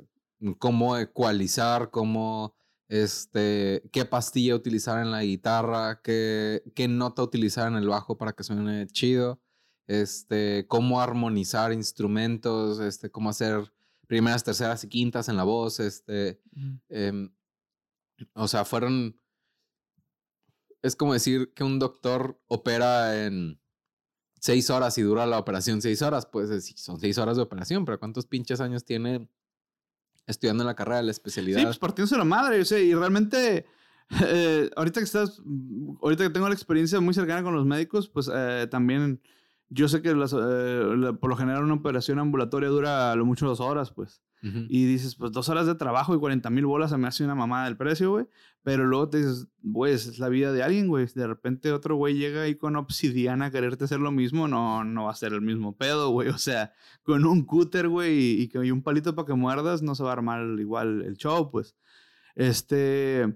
A: cómo ecualizar, cómo, este, qué pastilla utilizar en la guitarra, qué, qué nota utilizar en el bajo para que suene chido, este, cómo armonizar instrumentos, este, cómo hacer primeras, terceras y quintas en la voz, este, em, o sea, fueron. Es como decir que un doctor opera en seis horas y dura la operación seis horas. Pues son seis horas de operación, pero ¿cuántos pinches años tiene estudiando en la carrera de la especialidad?
B: Sí, pues partiéndose la madre, o sea, y realmente, eh, ahorita que estás, ahorita que tengo la experiencia muy cercana con los médicos, pues eh, también yo sé que las, eh, la- por lo general una operación ambulatoria dura a lo mucho dos horas, pues.
A: Ujú.
B: Y dices, pues dos horas de trabajo y 40 mil bolas se me hace una mamada del precio, güey. Pero luego te dices, güey, es la vida de alguien, güey. De repente otro güey llega ahí con obsidiana a quererte hacer lo mismo, no, no va a ser el mismo pedo, güey. O sea, con un cúter, güey, y, y un palito para que muerdas, no se va a armar igual el show, pues. Este.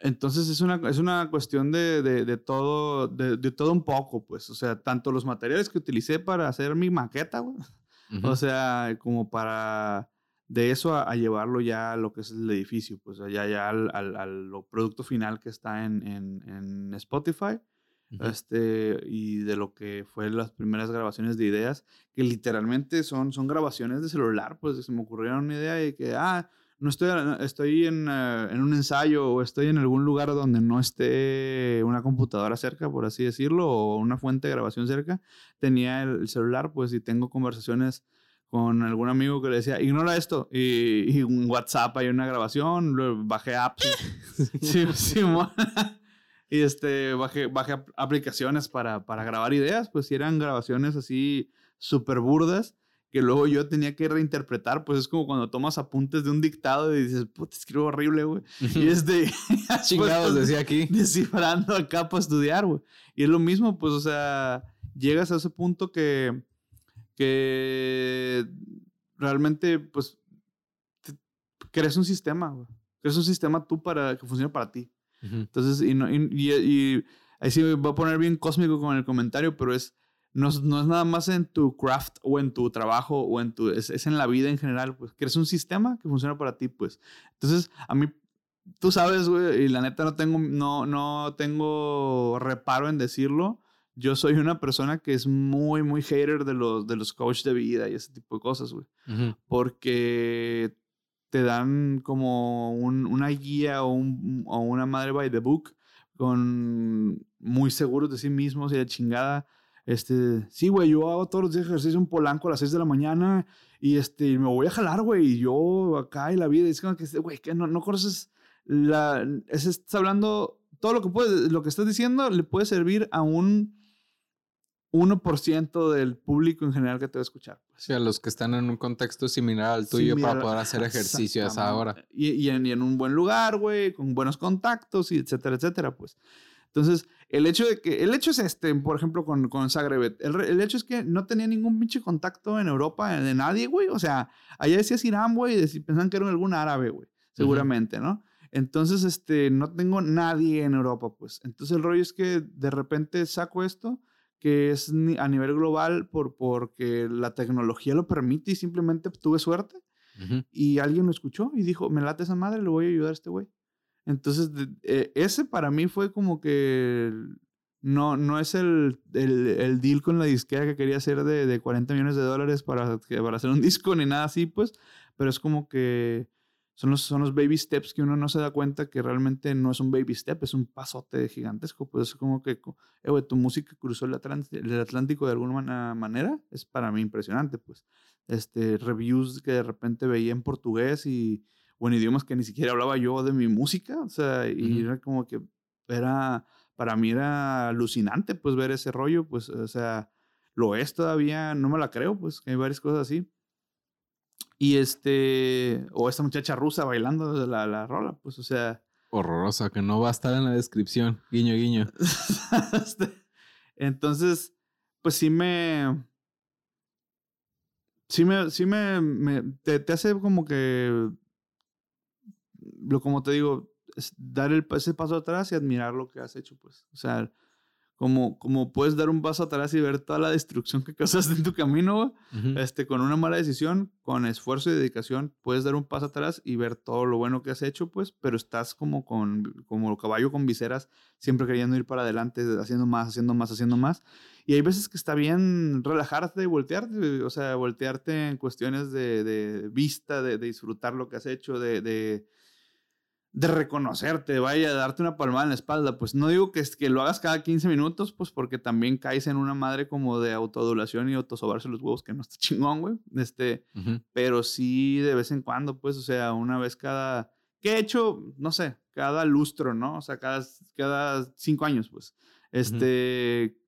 B: Entonces es una, es una cuestión de, de, de todo, de, de todo un poco, pues. O sea, tanto los materiales que utilicé para hacer mi maqueta, güey.
A: Ujú.
B: O sea, como para de eso a, a llevarlo ya a lo que es el edificio, pues allá ya al, al, al producto final que está en, en, en Spotify. este, y de lo que fue las primeras grabaciones de ideas, que literalmente son, son grabaciones de celular, pues se me ocurrieron una idea de que, ah, no estoy, estoy en, eh, en, un ensayo o estoy en algún lugar donde no esté una computadora cerca, por así decirlo, o una fuente de grabación cerca, tenía el, celular, pues, y tengo conversaciones con algún amigo que le decía, ignora esto, y, y en WhatsApp hay una grabación, bajé apps, sí, sí, y este, bajé, bajé aplicaciones para, para grabar ideas, pues, si eran grabaciones así súper burdas, que luego yo tenía que reinterpretar, pues es como cuando tomas apuntes de un dictado y dices, puta, escribo horrible, güey. Y es de...
A: Chingados, decía aquí.
B: Descifrando acá para estudiar, güey. Y es lo mismo, pues, o sea, llegas a ese punto que, que realmente, pues, crees un sistema, güey. Crees un sistema tú para que funcione para ti. Entonces, y, no, y, y ahí sí me voy a poner bien cósmico con el comentario, pero es no, es nada más en tu craft o en tu trabajo o en tu, es, en la vida en general, pues, que un sistema que funciona para ti, pues. Entonces, a mí, tú sabes, güey, y la neta no tengo, no, no tengo reparo en decirlo. Yo soy una persona que es muy, muy hater de los, de los coaches de vida y ese tipo de cosas, güey. Porque te dan como una guía o, un, o una madre by the book con muy seguros de sí mismos y de chingada este, sí, güey, yo hago todos los días ejercicio en Polanco a las 6 de la mañana y este, me voy a jalar, güey, y yo acá y la vida, es como que, güey, que no, no conoces la, es, estás hablando, todo lo que puedes, lo que estás diciendo le puede servir a un 1% del público en general que te va a escuchar.
A: Pues. Sí, a los que están en un contexto similar al tuyo para poder hacer ejercicio a esa hora.
B: Y, y, en, y en un buen lugar, güey, con buenos contactos y etcétera, etcétera, pues. Entonces, el hecho de que, el hecho es este, por ejemplo, con, con Zagreb, el, hecho es que no tenía ningún pinche contacto en Europa de nadie, güey. O sea, allá decías Irán, güey, y pensaban que era algún árabe, güey, seguramente, ¿no? Entonces, este, no tengo nadie en Europa, pues. Entonces, el rollo es que de repente saco esto, que es a nivel global por, porque la tecnología lo permite y simplemente tuve suerte. Y alguien lo escuchó y dijo, me late esa madre, le voy a ayudar a este güey. Entonces, eh, ese para mí fue como que no, no es el, el, deal con la disquera que quería hacer de, de 40 millones de dólares para, para hacer un disco ni nada así, pues, pero es como que son los, son los baby steps que uno no se da cuenta que realmente no es un baby step, es un pasote gigantesco. Pues es como que, eh, tu música cruzó el, el, Atlántico de alguna manera, es para mí impresionante, pues. Este, reviews que de repente veía en portugués y o en idiomas que ni siquiera hablaba yo de mi música, o sea, y era como que era, para mí era alucinante, pues, ver ese rollo, pues, o sea, lo es todavía, no me la creo, pues, hay varias cosas así. Y este, o esta muchacha rusa bailando la, la rola, pues, o sea.
A: Horrorosa, que no va a estar en la descripción, guiño, guiño.
B: Este, entonces, pues sí me, sí me, sí me, te, te, hace como que lo como te digo, es dar el, ese paso atrás y admirar lo que has hecho, pues. O sea, como, como puedes dar un paso atrás y ver toda la destrucción que causaste en tu camino, este, con una mala decisión, con esfuerzo y dedicación, puedes dar un paso atrás y ver todo lo bueno que has hecho, pues, pero estás como con como caballo con viseras, siempre queriendo ir para adelante, haciendo más, haciendo más, haciendo más. Y hay veces que está bien relajarte y voltearte, o sea, voltearte en cuestiones de, de vista, de, de, disfrutar lo que has hecho, de, de de reconocerte, vaya, a darte una palmada en la espalda. Pues no digo que, que lo hagas cada 15 minutos, pues porque también caes en una madre como de autoadulación y autosobarse los huevos, que no está chingón, güey. Este, pero sí de vez en cuando, pues, o sea, una vez cada, ¿qué he hecho? No sé, cada lustro, ¿no? O sea, cada, cada cinco años, pues. Este,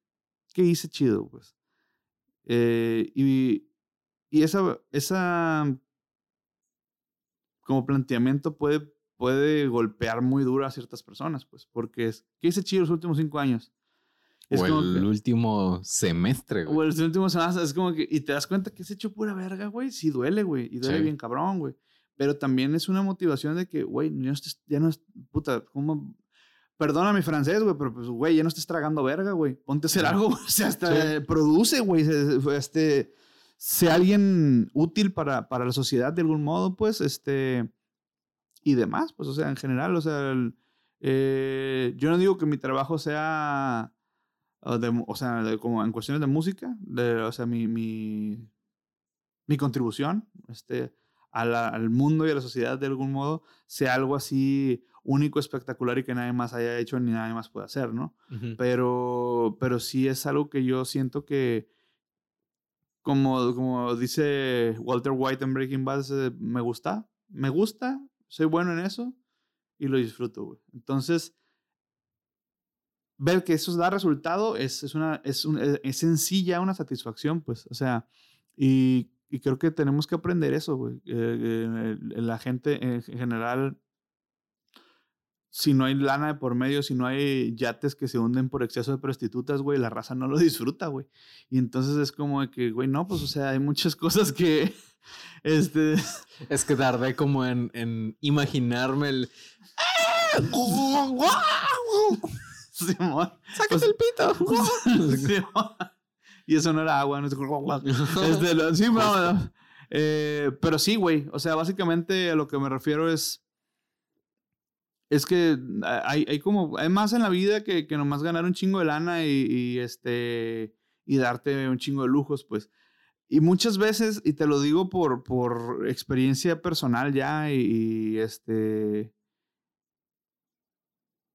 B: ¿qué hice chido, pues? Eh, y, y esa, esa como planteamiento puede puede golpear muy duro a ciertas personas, pues, porque es, ¿qué hice chido los últimos cinco años?
A: Es o el último semestre,
B: güey. O el último semestre, es como que, y te das cuenta que has hecho pura verga, güey, sí duele, güey, y duele bien cabrón, güey. Pero también es una motivación de que, güey, ya no es, puta, ¿cómo? Perdona mi francés, güey, pero pues, güey, ya no estés tragando verga, güey. Ponte a hacer algo, o sea, hasta produce, güey, este, sea alguien útil para, para la sociedad de algún modo, pues, este y demás, pues, o sea, en general, o sea, eh, yo no digo que mi trabajo sea o, sea, como en cuestiones de música, de, o sea, mi, mi, mi contribución este, al mundo y a la sociedad de algún modo sea algo así único, espectacular y que nadie más haya hecho ni nadie más pueda hacer, ¿no? pero, pero sí es algo que yo siento que, como, como dice Walter White en Breaking Bad, me gusta, me gusta, soy bueno en eso y lo disfruto. Entonces, ver que eso da resultado es, es, una, es, un, es sencilla una satisfacción, pues, o sea, y, y creo que tenemos que aprender eso, güey. Eh, eh, la gente en general si no hay lana de por medio, si no hay yates que se hunden por exceso de prostitutas, güey, la raza no lo disfruta, güey. Y entonces es como de que, güey, no, pues, o sea, hay muchas cosas que, este...
A: Es que tardé como en, en imaginarme el... Simón. ¡Sácate pues, el
B: pito! Y eso no era agua, no es... Este, sí, pero, eh, pero sí, güey, o sea, básicamente a lo que me refiero es es que hay, hay, como, hay más en la vida que, que nomás ganar un chingo de lana y, este, y darte un chingo de lujos, pues. Y muchas veces, y te lo digo por, por experiencia personal ya, y, este,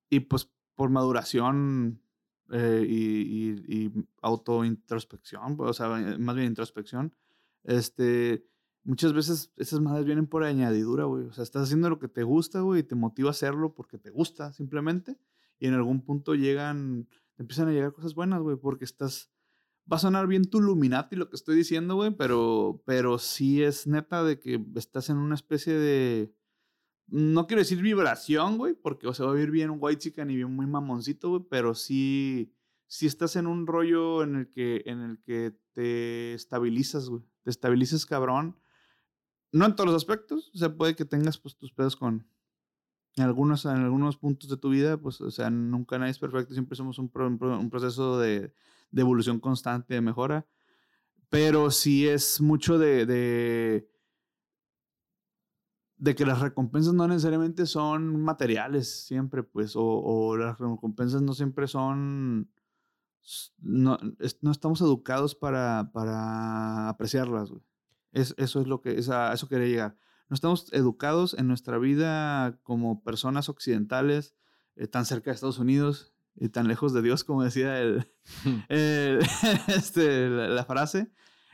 B: y pues por maduración eh, y, y, y autointrospección, o sea, más bien introspección, este, muchas veces esas madres vienen por añadidura, güey. O sea, estás haciendo lo que te gusta, güey, y te motiva a hacerlo porque te gusta, simplemente. Y en algún punto llegan, empiezan a llegar cosas buenas, güey, porque estás. Va a sonar bien tu Illuminati lo que estoy diciendo, güey, pero, pero sí es neta de que estás en una especie de. No quiero decir vibración, güey, porque o sea, va a vivir bien un white chicken y bien muy mamoncito, güey, pero sí, sí estás en un rollo en el que, en el que te estabilizas, güey. Te estabilizas cabrón no en todos los aspectos, o sea, puede que tengas pues tus pedos con algunos, en algunos puntos de tu vida, pues, o sea, nunca nadie es perfecto, siempre somos un, un proceso de, evolución constante, de mejora, pero sí es mucho de, de, que las recompensas no necesariamente son materiales siempre, pues, o, o las recompensas no siempre son... No, no estamos educados para, para apreciarlas, güey. Es, eso es lo que, a eso quería llegar. No estamos educados en nuestra vida como personas occidentales, eh, tan cerca de Estados Unidos y tan lejos de Dios, como decía el, este, la, frase,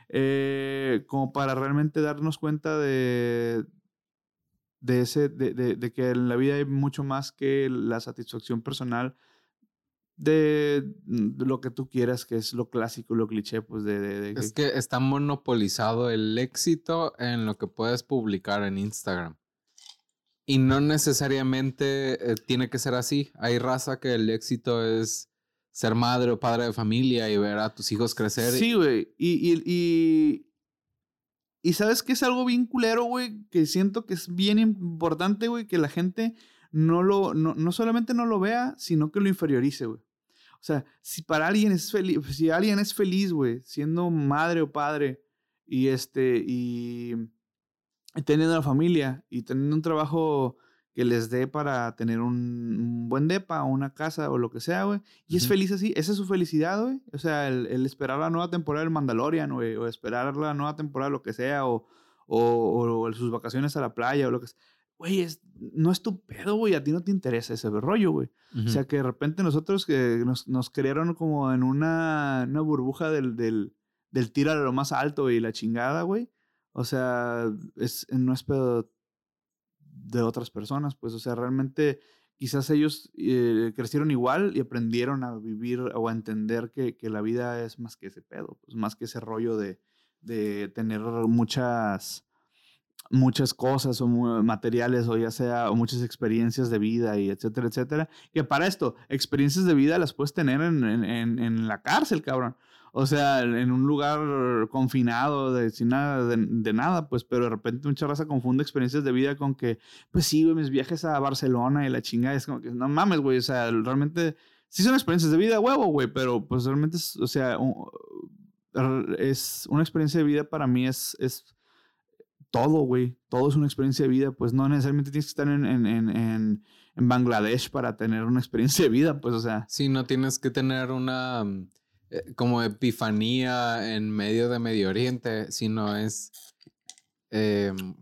B: eh, como para realmente darnos cuenta de, de, ese, de, de, que en la vida hay mucho más que la satisfacción personal de, lo que tú quieras, que es lo clásico, lo cliché, pues de,
A: Es que está monopolizado el éxito en lo que puedes publicar en Instagram. Y no necesariamente eh, tiene que ser así. Hay raza que el éxito es ser madre o padre de familia y ver a tus hijos crecer.
B: Sí, güey. Y, y, y, y, sabes que es algo bien culero, güey, que siento que es bien importante, güey, que la gente no lo, no, no solamente no lo vea, sino que lo inferiorice, güey. O sea, si para alguien es feliz, si alguien es feliz, güey, siendo madre o padre y este, y, teniendo una familia y teniendo un trabajo que les dé para tener un, buen depa o una casa o lo que sea, güey. Y es feliz así. Esa es su felicidad, güey. O sea, el, esperar la nueva temporada del Mandalorian, güey. O esperar la nueva temporada lo que sea. O, o, o, sus vacaciones a la playa o lo que sea güey, no es tu pedo, güey, a ti no te interesa ese rollo, güey. O sea, que de repente nosotros que nos, nos crearon como en una, una burbuja del, del, del tiro a lo más alto y la chingada, güey. O sea, es, no es pedo de otras personas, pues, o sea, realmente quizás ellos eh, crecieron igual y aprendieron a vivir o a entender que, que, la vida es más que ese pedo, pues más que ese rollo de, de tener muchas muchas cosas o materiales o ya sea o muchas experiencias de vida y etcétera, etcétera. Que para esto, experiencias de vida las puedes tener en, en, en la cárcel, cabrón. O sea, en un lugar confinado, de, sin nada, de, nada, pues, pero de repente mucha raza confunde experiencias de vida con que, pues sí, mis viajes a Barcelona y la chingada, es como que, no mames, güey, o sea, realmente, sí son experiencias de vida, huevo, güey, pero pues realmente, o sea, es una experiencia de vida para mí es todo, güey. Todo es una experiencia de vida. Pues no necesariamente tienes que estar en, en, en, en, Bangladesh para tener una experiencia de vida, pues, o sea.
A: Sí, no tienes que tener una mm, eh, como epifanía en medio de Medio Oriente, sino es em,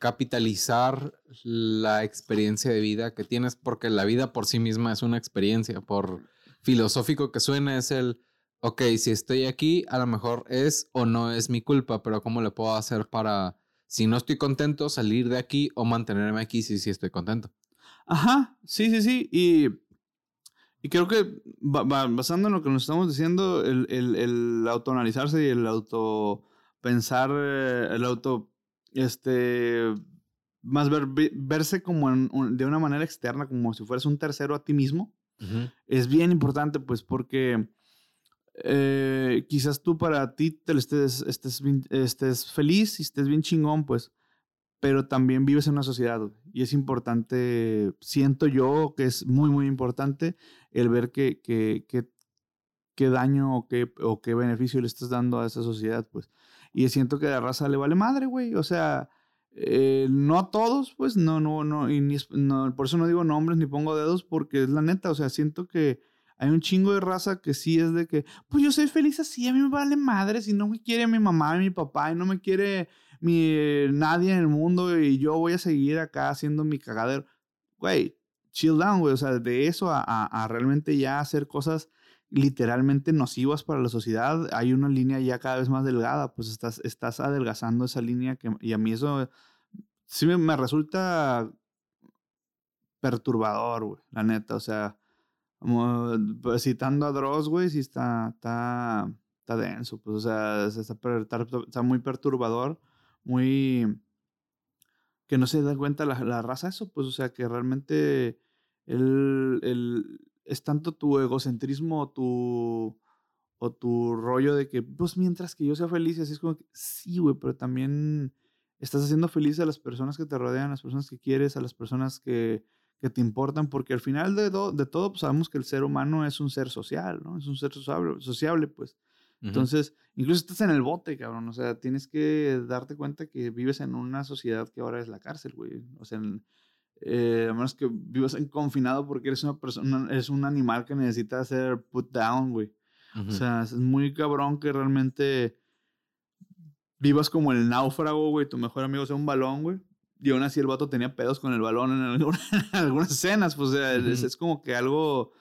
A: capitalizar la experiencia de vida que tienes, porque la vida por sí misma es una experiencia, por filosófico que suena, es el, ok, si estoy aquí, a lo mejor es o no es mi culpa, pero ¿cómo le puedo hacer para si no estoy contento, salir de aquí o mantenerme aquí si sí estoy contento.
B: Ajá, sí, sí, sí. Y, y creo que basando en lo que nos estamos diciendo, el, el, el autoanalizarse y el auto pensar, eh, el auto, este, más ver, verse como de una manera externa, como si fueras un tercero a ti mismo, es bien importante, pues, porque eh, quizás tú para ti te estés, estés, estés feliz y estés bien chingón, pues, pero también vives en una sociedad y es importante, siento yo que es muy, muy importante el ver que, que, qué daño o qué, o qué beneficio le estás dando a esa sociedad, pues. Y siento que a la raza le vale madre, güey. O sea, eh, no a todos, pues, no, no, no, y no, por eso no digo nombres ni pongo dedos, porque es la neta, o sea, siento que hay un chingo de raza que sí es de que, pues yo soy feliz así, a mí me vale madre, si no me quiere mi mamá y mi papá y no me quiere mi, nadie en el mundo y yo voy a seguir acá haciendo mi cagadero. Güey, chill down, güey, o sea, de eso a, realmente ya hacer cosas literalmente nocivas para la sociedad, hay una línea ya cada vez más delgada, pues estás, estás adelgazando esa línea que, y a mí eso sí me, me resulta perturbador, güey, la neta, o sea, citando a Dross, güey, sí está, está, está denso, pues, o sea, está, está, muy perturbador, muy... que no se da cuenta la, la, raza eso, pues, o sea, que realmente el, el, es tanto tu egocentrismo o tu, o tu rollo de que, pues, mientras que yo sea feliz, así es como que, sí, güey, pero también estás haciendo feliz a las personas que te rodean, a las personas que quieres, a las personas que que te importan, porque al final de, de todo pues, sabemos que el ser humano es un ser social, ¿no? Es un ser sociable, sociable pues. Entonces, incluso estás en el bote, cabrón. O sea, tienes que darte cuenta que vives en una sociedad que ahora es la cárcel, güey. O sea, eh, a menos que vivas en confinado porque eres una persona, eres un animal que necesita ser put down, güey. O sea, es muy cabrón que realmente vivas como el náufrago, güey. Tu mejor amigo sea un balón, güey. Y aún así el vato tenía pedos con el balón en, algunas escenas. Pues, o sea, es, como que algo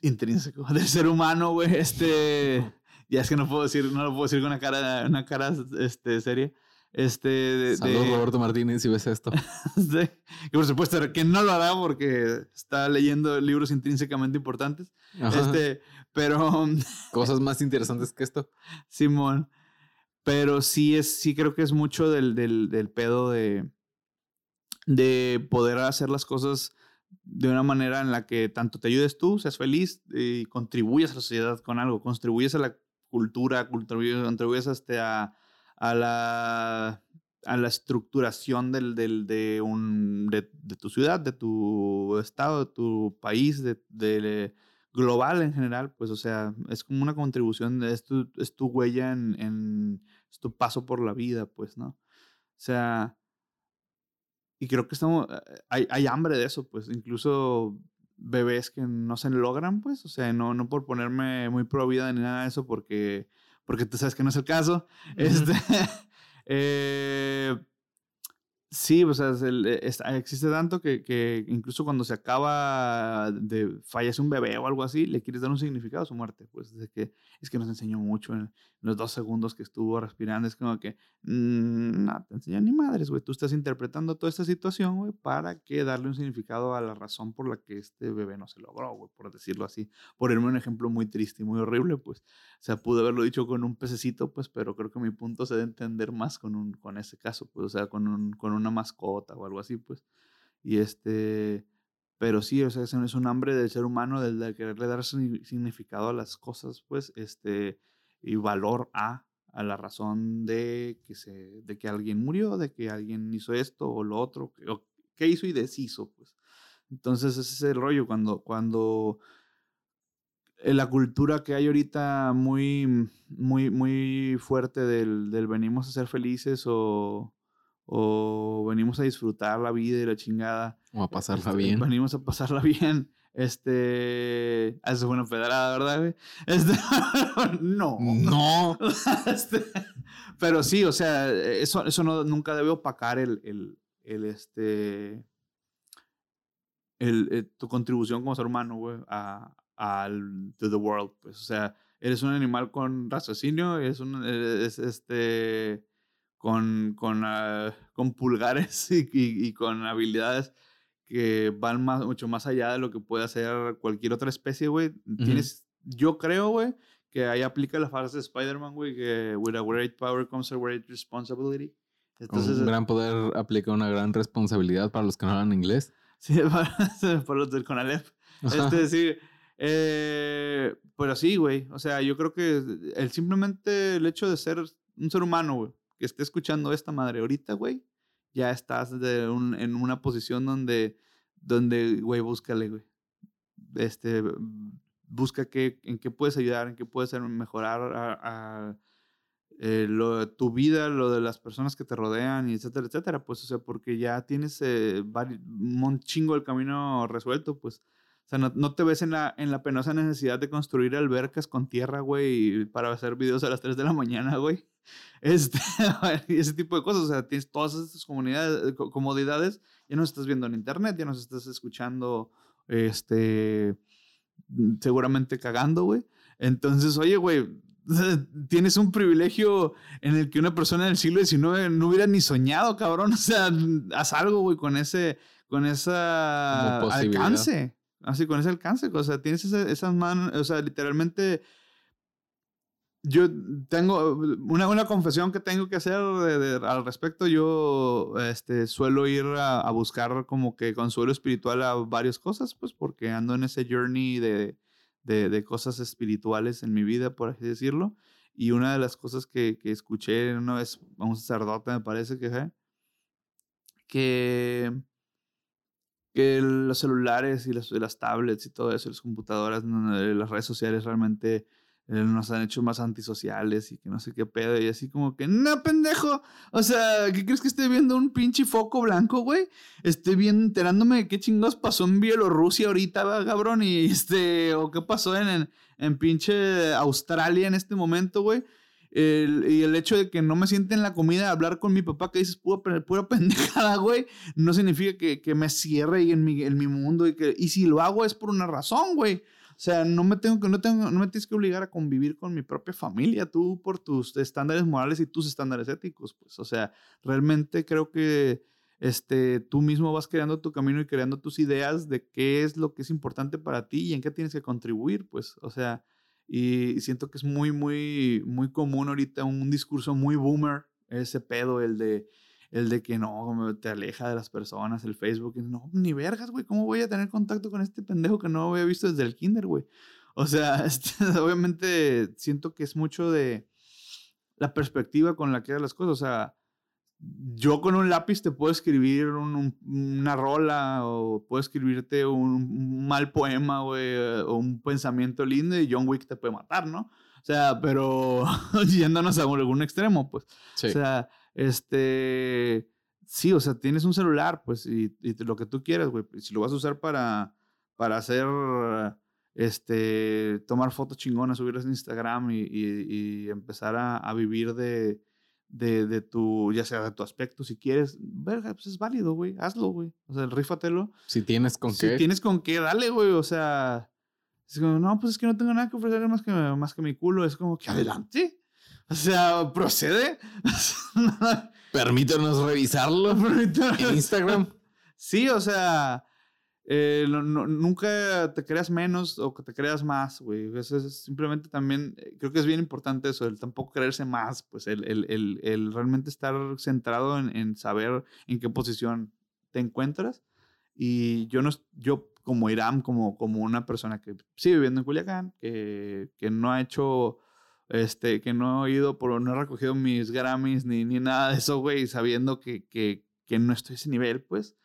B: intrínseco del ser humano, güey. Este. Ya es que no puedo decir, no lo puedo decir con una cara, una cara este, seria. Este. De,
A: Saludos, Roberto Martínez, si ves esto.
B: Y por supuesto, que no lo hará porque está leyendo libros intrínsecamente importantes. Este. Pero.
A: Cosas más interesantes que esto.
B: Simón. Pero sí es, sí creo que es mucho del, del, del pedo de, de poder hacer las cosas de una manera en la que tanto te ayudes tú, seas feliz y contribuyas a la sociedad con algo, contribuyes a la cultura, contribuyes, este, a, a, la, a la estructuración del, del, de, un, de, de, tu ciudad, de tu estado, de tu país, de, de, global en general, pues o sea, es como una contribución, es tu, es tu huella en, en es tu paso por la vida, pues, ¿no? O sea, y creo que estamos, eh, hay, hay hambre de eso, pues, incluso bebés que no se logran, pues, o sea, no, no por ponerme muy pro vida ni nada de eso, porque, porque tú sabes que no es el caso. Este, eh, Sí, o sea, eh, existe tanto que, incluso cuando se acaba de fallece un bebé o algo así, le quieres dar un significado a su muerte. Pues es que, es que nos enseñó mucho en los dos segundos que estuvo respirando. Es como que, mm, no te enseñó ni madres, güey. Tú estás interpretando toda esta situación, güey, para que darle un significado a la razón por la que este bebé no se logró, güey, por decirlo así. Ponerme un ejemplo muy triste y muy horrible, pues. O sea, pude haberlo dicho con un pececito, pues, pero creo que mi punto se debe entender más con, un, con ese caso, pues, o sea, con, un, con una mascota o algo así, pues. Y este, pero sí, o sea, es un hambre del ser humano, del de quererle dar significado a las cosas, pues, este, y valor a, a la razón de que, se, de que alguien murió, de que alguien hizo esto o lo otro, que, o, que hizo y deshizo, pues. Entonces ese es el rollo, cuando, cuando la cultura que hay ahorita muy, muy, muy fuerte del, del venimos a ser felices o, o venimos a disfrutar la vida y la chingada.
A: O a pasarla
B: Este,
A: bien.
B: Venimos a pasarla bien. Este. ah, Eso fue una pedrada, ¿verdad, güey? Este, no.
A: No.
B: Este, pero sí, o sea, eso, eso no, nunca debe opacar el, el, el, este. El, eh, tu contribución como ser humano, güey, a, al to the world. Pues, o sea, eres un animal con raciocinio, eres un. Es, este. Con, con, ah, con pulgares y, y- y con habilidades que van más, mucho más allá de lo que puede hacer cualquier otra especie, güey. Tienes, yo creo, güey, que ahí aplica la frase de Spider-Man, güey, que with a great power comes a great responsibility. Entonces,
A: un gran poder aplica una gran responsabilidad para los que no hablan inglés.
B: sí, para- por los del Conalep. Este, sí. eh, pero sí, güey. O sea, yo creo que el simplemente el hecho de ser un ser humano, güey, que esté escuchando esta madre ahorita, güey, ya estás de un- en una posición donde, donde, güey, búscale, güey. Este, busca qué, en qué puedes ayudar, en qué puedes mejorar a, eh, tu vida, lo de las personas que te rodean, etcétera, etcétera. Pues, o sea, porque ya tienes eh, un chingo el camino resuelto, pues. O sea, no, te ves en la, en la penosa necesidad de construir albercas con tierra, güey, para hacer videos a las 3 de la mañana, güey. Este, ese tipo de cosas. O sea, tienes todas estas comunidades, co- comodidades. Ya nos estás viendo en internet, ya nos estás escuchando, este, mm, seguramente cagando, güey. Entonces, oye, güey, tienes un privilegio en el que una persona del siglo XIX no hubiera ni soñado, cabrón. O sea, haz algo, güey, con ese, con esa alcance. Así, con ese alcance. O sea, tienes ese- esas manos, o sea, literalmente... Yo tengo una, una confesión que tengo que hacer de- de- al respecto. Yo este, suelo ir a, a buscar como que consuelo espiritual a varias cosas, pues porque ando en ese journey de, de, de cosas espirituales en mi vida, por así decirlo. Y una de las cosas que, que escuché una vez a un sacerdote, me parece que fue, que, que los celulares y las, las tablets y todo eso, las computadoras, las redes sociales realmente nos han hecho más antisociales y que no sé qué pedo. Y así como que, no, pendejo. O sea, ¿qué crees que esté viendo un pinche foco blanco, güey? Estoy bien enterándome de qué chingos pasó en Bielorrusia ahorita, va, cabrón. Y este, o qué pasó en, en, en pinche Australia en este momento, güey. Y el hecho de que no me sienten la comida hablar con mi papá, que dices pura, pura pendejada, güey, no significa que, que me cierre ahí en mi, en mundo. Y, que, y si lo hago es por una razón, güey. O sea, no me tengo que, no tengo, no me tienes que obligar a convivir con mi propia familia, tú por tus estándares morales y tus estándares éticos, pues. O sea, realmente creo que este, tú mismo vas creando tu camino y creando tus ideas de qué es lo que es importante para ti y en qué tienes que contribuir, pues. O sea, y siento que es muy, muy, muy común ahorita un discurso muy boomer, ese pedo, el de, el de que no, te aleja de las personas, el Facebook. No, ni vergas, güey, ¿cómo voy a tener contacto con este pendejo que no había visto desde el kinder, güey? O sea, este, obviamente siento que es mucho de la perspectiva con la que hagas las cosas. O sea, yo con un lápiz te puedo escribir un- un- una rola o puedo escribirte un, un mal poema, güey, o un pensamiento lindo y John Wick te puede matar, ¿no? O sea, pero yéndonos a algún extremo, pues.
A: Sí.
B: O sea, este, sí, o sea, tienes un celular, pues, y, y lo que tú quieras, güey. Si lo vas a usar para, para hacer, este, tomar fotos chingonas, subirlas a Instagram y, y- y empezar a, a vivir de, de, de tu, ya sea de tu aspecto, si quieres, verga, pues es válido, güey, hazlo, güey. O sea, rífatelo.
A: Si tienes con
B: si
A: qué.
B: tienes con qué, dale, güey, o sea, es como, no, pues es que no tengo nada que ofrecer más que, más que mi culo, es como que adelante. O sea, procede.
A: Permítanos revisarlo en Instagram.
B: Sí, o sea, eh, no- no- nunca te creas menos o que te creas más, güey. Eso es simplemente también, eh, creo que es bien importante eso, el tampoco creerse más, pues el, el- el- el realmente estar centrado en, en saber en qué posición te encuentras. Y yo no, es- yo como Iram, como, como una persona que sigue viviendo en Culiacán, que, que no ha hecho, este, que no he ido por, no he recogido mis Grammys ni, ni nada de eso, güey, sabiendo que, que, que no estoy a ese nivel, pues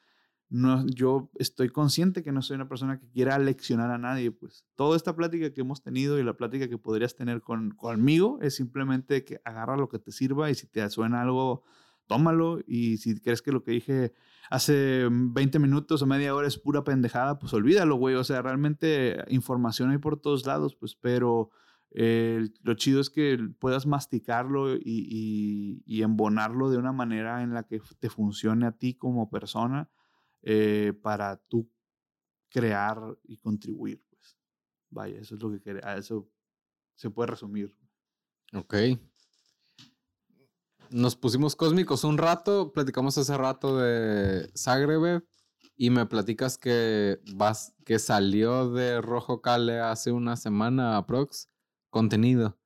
B: no, yo estoy consciente que no soy una persona que quiera leccionar a nadie, pues toda esta plática que hemos tenido y la plática que podrías tener con, conmigo es simplemente que agarra lo que te sirva y si te suena algo, tómalo y si crees que lo que dije hace 20 minutos o media hora es pura pendejada, pues olvídalo, güey, o sea, realmente información hay por todos lados, pues, pero... lo chido es que puedas masticarlo y, embonarlo de una manera en la que te funcione a ti como persona eh, para tú crear y contribuir. Pues. Vaya, eso es lo que a eso se puede resumir.
A: Ok. Nos pusimos cósmicos un rato, platicamos hace rato de Zagreb y me platicas que vas, que salió de Rojo Cale hace una semana aprox contenido.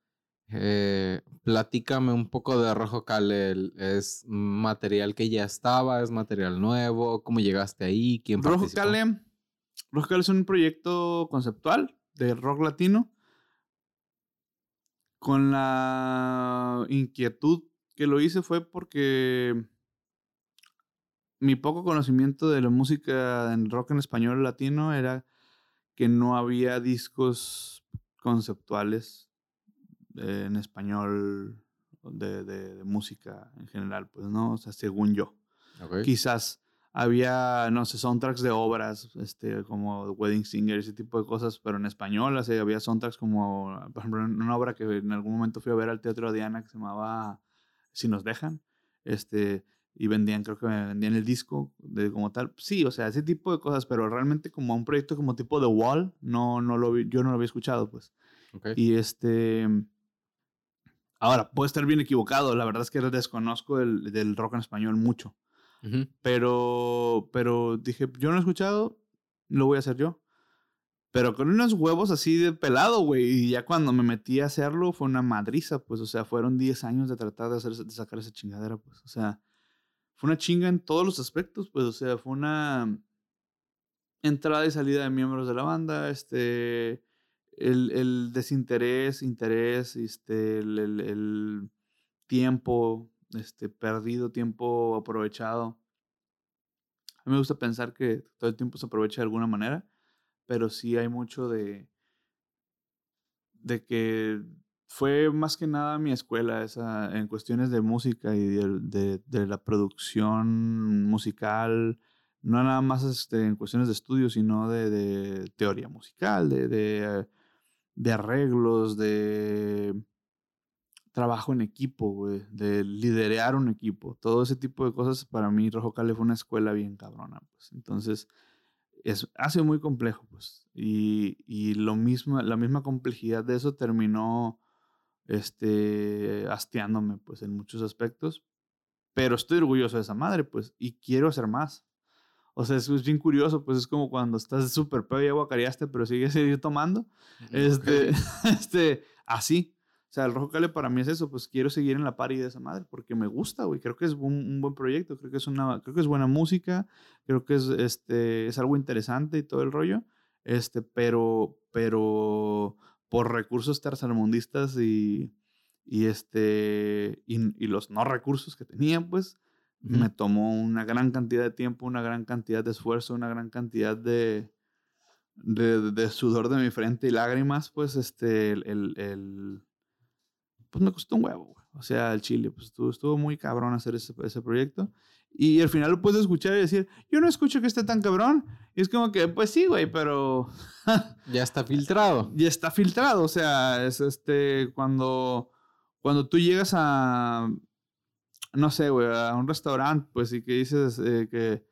A: Eh, platícame un poco de Rojo Cale. ¿Es material que ya estaba? ¿Es material nuevo? ¿Cómo llegaste ahí? ¿Quién
B: Rojo Cale, Rojo Cale es un proyecto conceptual de rock latino con la inquietud que lo hice fue porque mi poco conocimiento de la música en rock en español latino era que no había discos conceptuales en español de, de, música en general, pues, ¿no? O sea, según yo. Quizás había, no sé, soundtracks de obras, este, como Wedding Singer, ese tipo de cosas, pero en español, así, había soundtracks como, por ejemplo, una obra que en algún momento fui a ver al Teatro Diana que se llamaba Si nos dejan, este, y vendían, creo que vendían el disco de como tal. Sí, o sea, ese tipo de cosas, pero realmente como un proyecto como tipo The Wall, no, no lo vi, yo no lo había escuchado, pues. Y este, Ahora, puedo estar bien equivocado, la verdad es que desconozco el, del rock en español mucho. pero, pero dije, yo no he escuchado, lo voy a hacer yo. Pero con unos huevos así de pelado, güey. Y ya cuando me metí a hacerlo fue una madriza, pues. O sea, fueron 10 años de tratar de, hacer, de sacar esa chingadera, pues. O sea, fue una chinga en todos los aspectos, pues. O sea, fue una entrada y salida de miembros de la banda, este el, el desinterés, interés, este, el, el, tiempo este, perdido, tiempo aprovechado. A mí me gusta pensar que todo el tiempo se aprovecha de alguna manera, pero sí hay mucho de, de que fue más que nada mi escuela esa, en cuestiones de música y de, de, la producción musical, no nada más este, en cuestiones de estudio, sino de, de teoría musical, de, arreglos, de trabajo en equipo, de liderear un equipo. Todo ese tipo de cosas para mí Rojo Cale fue una escuela bien cabrona, pues. Entonces, es, ha sido muy complejo, pues. Y, y lo mismo, la misma complejidad de eso terminó este, hastiándome, pues, en muchos aspectos. Pero estoy orgulloso de esa madre, pues, y quiero hacer más. O sea, es, bien curioso, pues es como cuando estás súper pedo y aguacareaste, pero sigues seguir tomando. Este, este, así. O sea, el Rojo Cale para mí es eso, pues quiero seguir en la party de esa madre porque me gusta, güey. Creo que es un, buen proyecto, creo que es una, creo que es buena música, creo que es, este, es algo interesante y todo el rollo. Este, pero, pero por recursos tercermundistas y, y este, y, y los no recursos que tenían, pues, me tomó una gran cantidad de tiempo, una gran cantidad de esfuerzo, una gran cantidad de, de, sudor de mi frente y lágrimas, pues, este, el, el, pues me costó un huevo, O sea, el chile, pues estuvo, estuvo muy cabrón hacer ese, ese proyecto. Y al final lo puedes escuchar y decir, yo no escucho que esté tan cabrón. Y es como que, pues sí, güey, pero...
A: ya está filtrado.
B: Ya está filtrado. O sea, es este, cuando, cuando tú llegas a, no sé, güey, a un restaurante, pues, y que dices eh, que,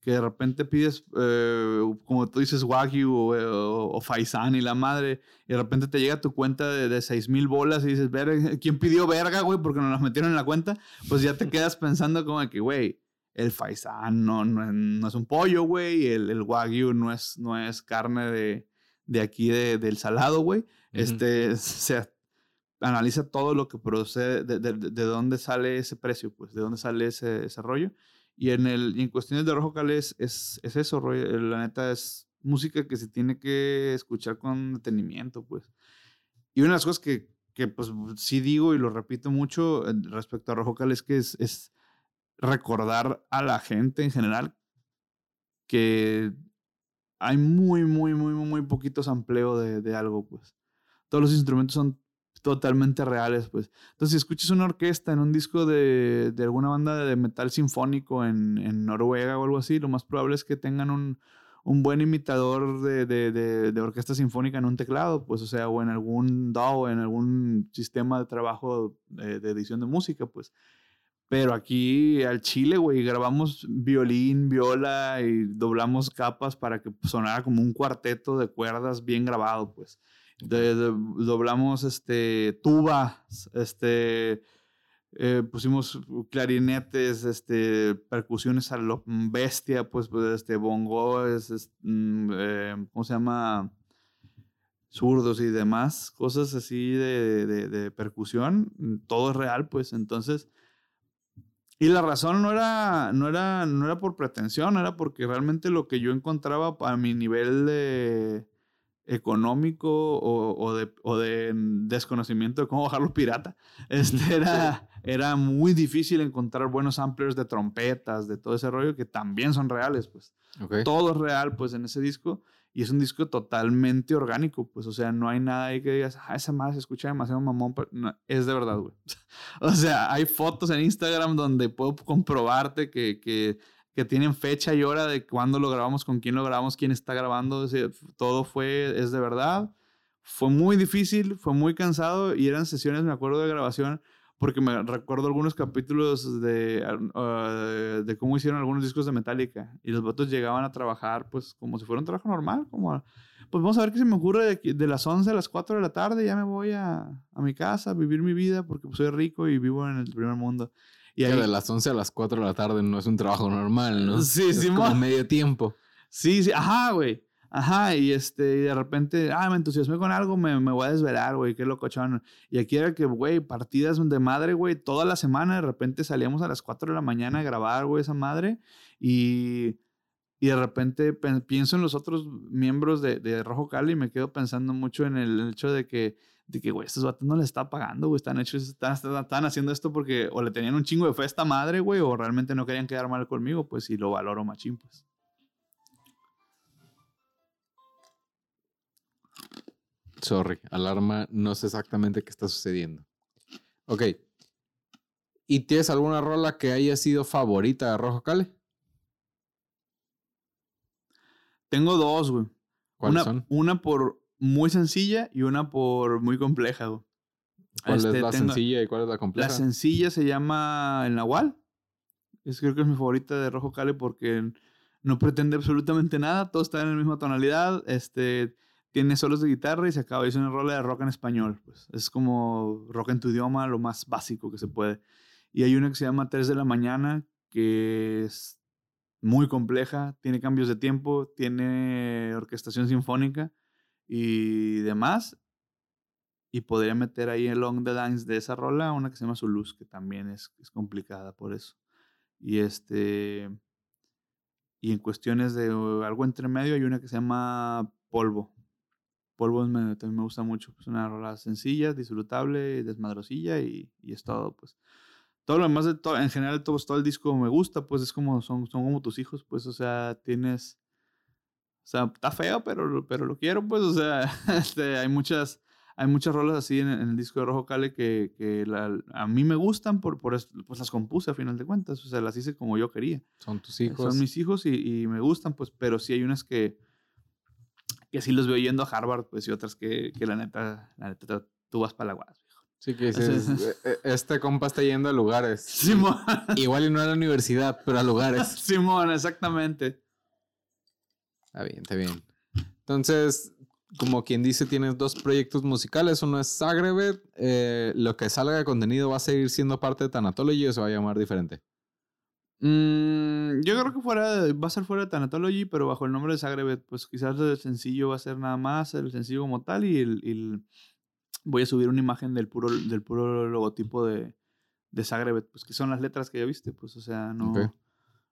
B: que, de repente pides, eh, como tú dices, Wagyu eh, o, o, Faisán y la madre, y de repente te llega tu cuenta de, de 6 mil bolas y dices, ¿quién pidió verga, güey? Porque nos las metieron en la cuenta, pues ya te quedas pensando como que, güey, el Faisán no, no, es un pollo, güey, el, el Wagyu no es, no es carne de, de aquí de, del salado, güey. Este, o sea, analiza todo lo que procede, de, de, dónde sale ese precio, pues, de dónde sale ese, ese rollo. Y en, el, en cuestiones de Rojo Cale es, es, eso, rollo. La neta es música que se tiene que escuchar con detenimiento, pues. Y una de las cosas que, que pues, sí digo y lo repito mucho respecto a Rojo Cale es que es, es recordar a la gente en general que hay muy, muy, muy, muy poquito sampleo de, de algo, pues. Todos los instrumentos son totalmente reales, pues. Entonces, si escuchas una orquesta en un disco de, de alguna banda de metal sinfónico en, en, Noruega o algo así, lo más probable es que tengan un, un buen imitador de, de, de, orquesta sinfónica en un teclado, pues, o sea, o en algún DAW, en algún sistema de trabajo de, edición de música, pues. Pero aquí al chile, güey, grabamos violín, viola y doblamos capas para que sonara como un cuarteto de cuerdas bien grabado, pues. Doblamos este, tubas, este, eh, pusimos clarinetes, este, percusiones a lo bestia, pues, pues este, bongo, es, mm, eh, ¿cómo se llama? Zurdos y demás, cosas así de, de, de, percusión, todo es real, pues, entonces... Y la razón no era, no, era, no era por pretensión, era porque realmente lo que yo encontraba a mi nivel de, económico o, de, o, de, desconocimiento de cómo bajarlo pirata. Este era, era muy difícil encontrar buenos samplers de trompetas, de todo ese rollo que también son reales, pues. Todo es real, pues, en ese disco. Y es un disco totalmente orgánico, pues, o sea, no hay nada ahí que digas, ah, esa madre se escucha demasiado mamón, pero es de verdad, güey. o sea, hay fotos en Instagram donde puedo comprobarte que, que que tienen fecha y hora de cuándo lo grabamos, con quién lo grabamos, quién está grabando. todo fue, es de verdad. Fue muy difícil, fue muy cansado y eran sesiones, me acuerdo de grabación, porque me recuerdo algunos capítulos de, ah, de cómo hicieron algunos discos de Metallica y los votos llegaban a trabajar pues como si fuera un trabajo normal, como pues vamos a ver qué se me ocurre de, de las 11 a las 4 de la tarde, ya me voy a, a mi casa a vivir mi vida porque pues, soy rico y vivo en el primer mundo.
A: Y ahí... de las 11 a las 4 de la tarde no es un trabajo normal, ¿no?
B: Sí, sí,
A: es como medio tiempo.
B: Sí, sí, ajá, güey. Ajá, y este, y de repente, ah, me entusiasmé con algo, me, me voy a desvelar, güey, qué locochón. Y aquí era que, güey, partidas de madre, güey, toda la semana, de repente salíamos a las 4 de la mañana a grabar, güey, esa madre. Y, y de repente pienso en los otros miembros de, de Rojo Cali y me quedo pensando mucho en el hecho de que de que, güey, estos vatos no le está pagando, güey, están hechos, están, están, haciendo esto porque o le tenían un chingo de fe a esta madre, güey, o realmente no querían quedar mal conmigo, pues, y lo valoro machín, pues.
A: Sorry, alarma, no sé exactamente qué está sucediendo. Ok. ¿Y tienes alguna rola que haya sido favorita de Rojo Cale?
B: Tengo dos, güey.
A: ¿Cuáles
B: una,
A: son?
B: Una por muy sencilla y una por muy compleja.
A: ¿Cuál es este, la sencilla y cuál es la compleja?
B: La sencilla se llama El Nahual. Es, creo que es mi favorita de Rojo Cale porque no pretende absolutamente nada. Todo está en la misma tonalidad. Este, tiene solos de guitarra y se acaba. Es una rola de rock en español. Pues. Es como rock en tu idioma, lo más básico que se puede. Y hay una que se llama 3 de la mañana, que es muy compleja. Tiene cambios de tiempo, tiene orquestación sinfónica y demás. Y podría meter ahí el Long the Dance de esa rola, una que se llama Zuluz, que también es, es complicada por eso. Y este. Y en cuestiones de algo entre medio, hay una que se llama Polvo. Polvo me, también me gusta mucho. Es una rola sencilla, disfrutable, desmadrosilla y, y es todo, pues. Todo lo demás, de todo, en general, todo, todo el disco me gusta, pues es como, son, son como tus hijos, pues, o sea, tienes o sea, está feo, pero, pero lo quiero, pues, o sea, este, hay muchas, hay muchas rolas así en, el disco de Rojo Cale que, que a mí me gustan, por, por pues las compuse a final de cuentas, o sea, las hice como yo quería.
A: Son tus hijos.
B: Son mis hijos y, y me gustan, pues, pero sí hay unas que, que sí los veo yendo a Harvard, pues, y otras que, que la neta, la neta, tú vas para la guas,
A: Sí, que dices, e, e, este compa está yendo a lugares.
B: Simón.
A: Igual y no a la universidad, pero a lugares.
B: Simón, exactamente.
A: Está bien, está bien. Entonces, como quien dice, tienes dos proyectos musicales. Uno es Zagreb. Eh, lo que salga de contenido va a seguir siendo parte de Tanatology o se va a llamar diferente.
B: Mm, yo creo que fuera, va a ser fuera de Tanatology, pero bajo el nombre de Zagreb. Pues quizás el sencillo va a ser nada más el sencillo como tal y, el, voy a subir una imagen del puro, del puro logotipo de, de pues que son las letras que ya viste, pues o sea, no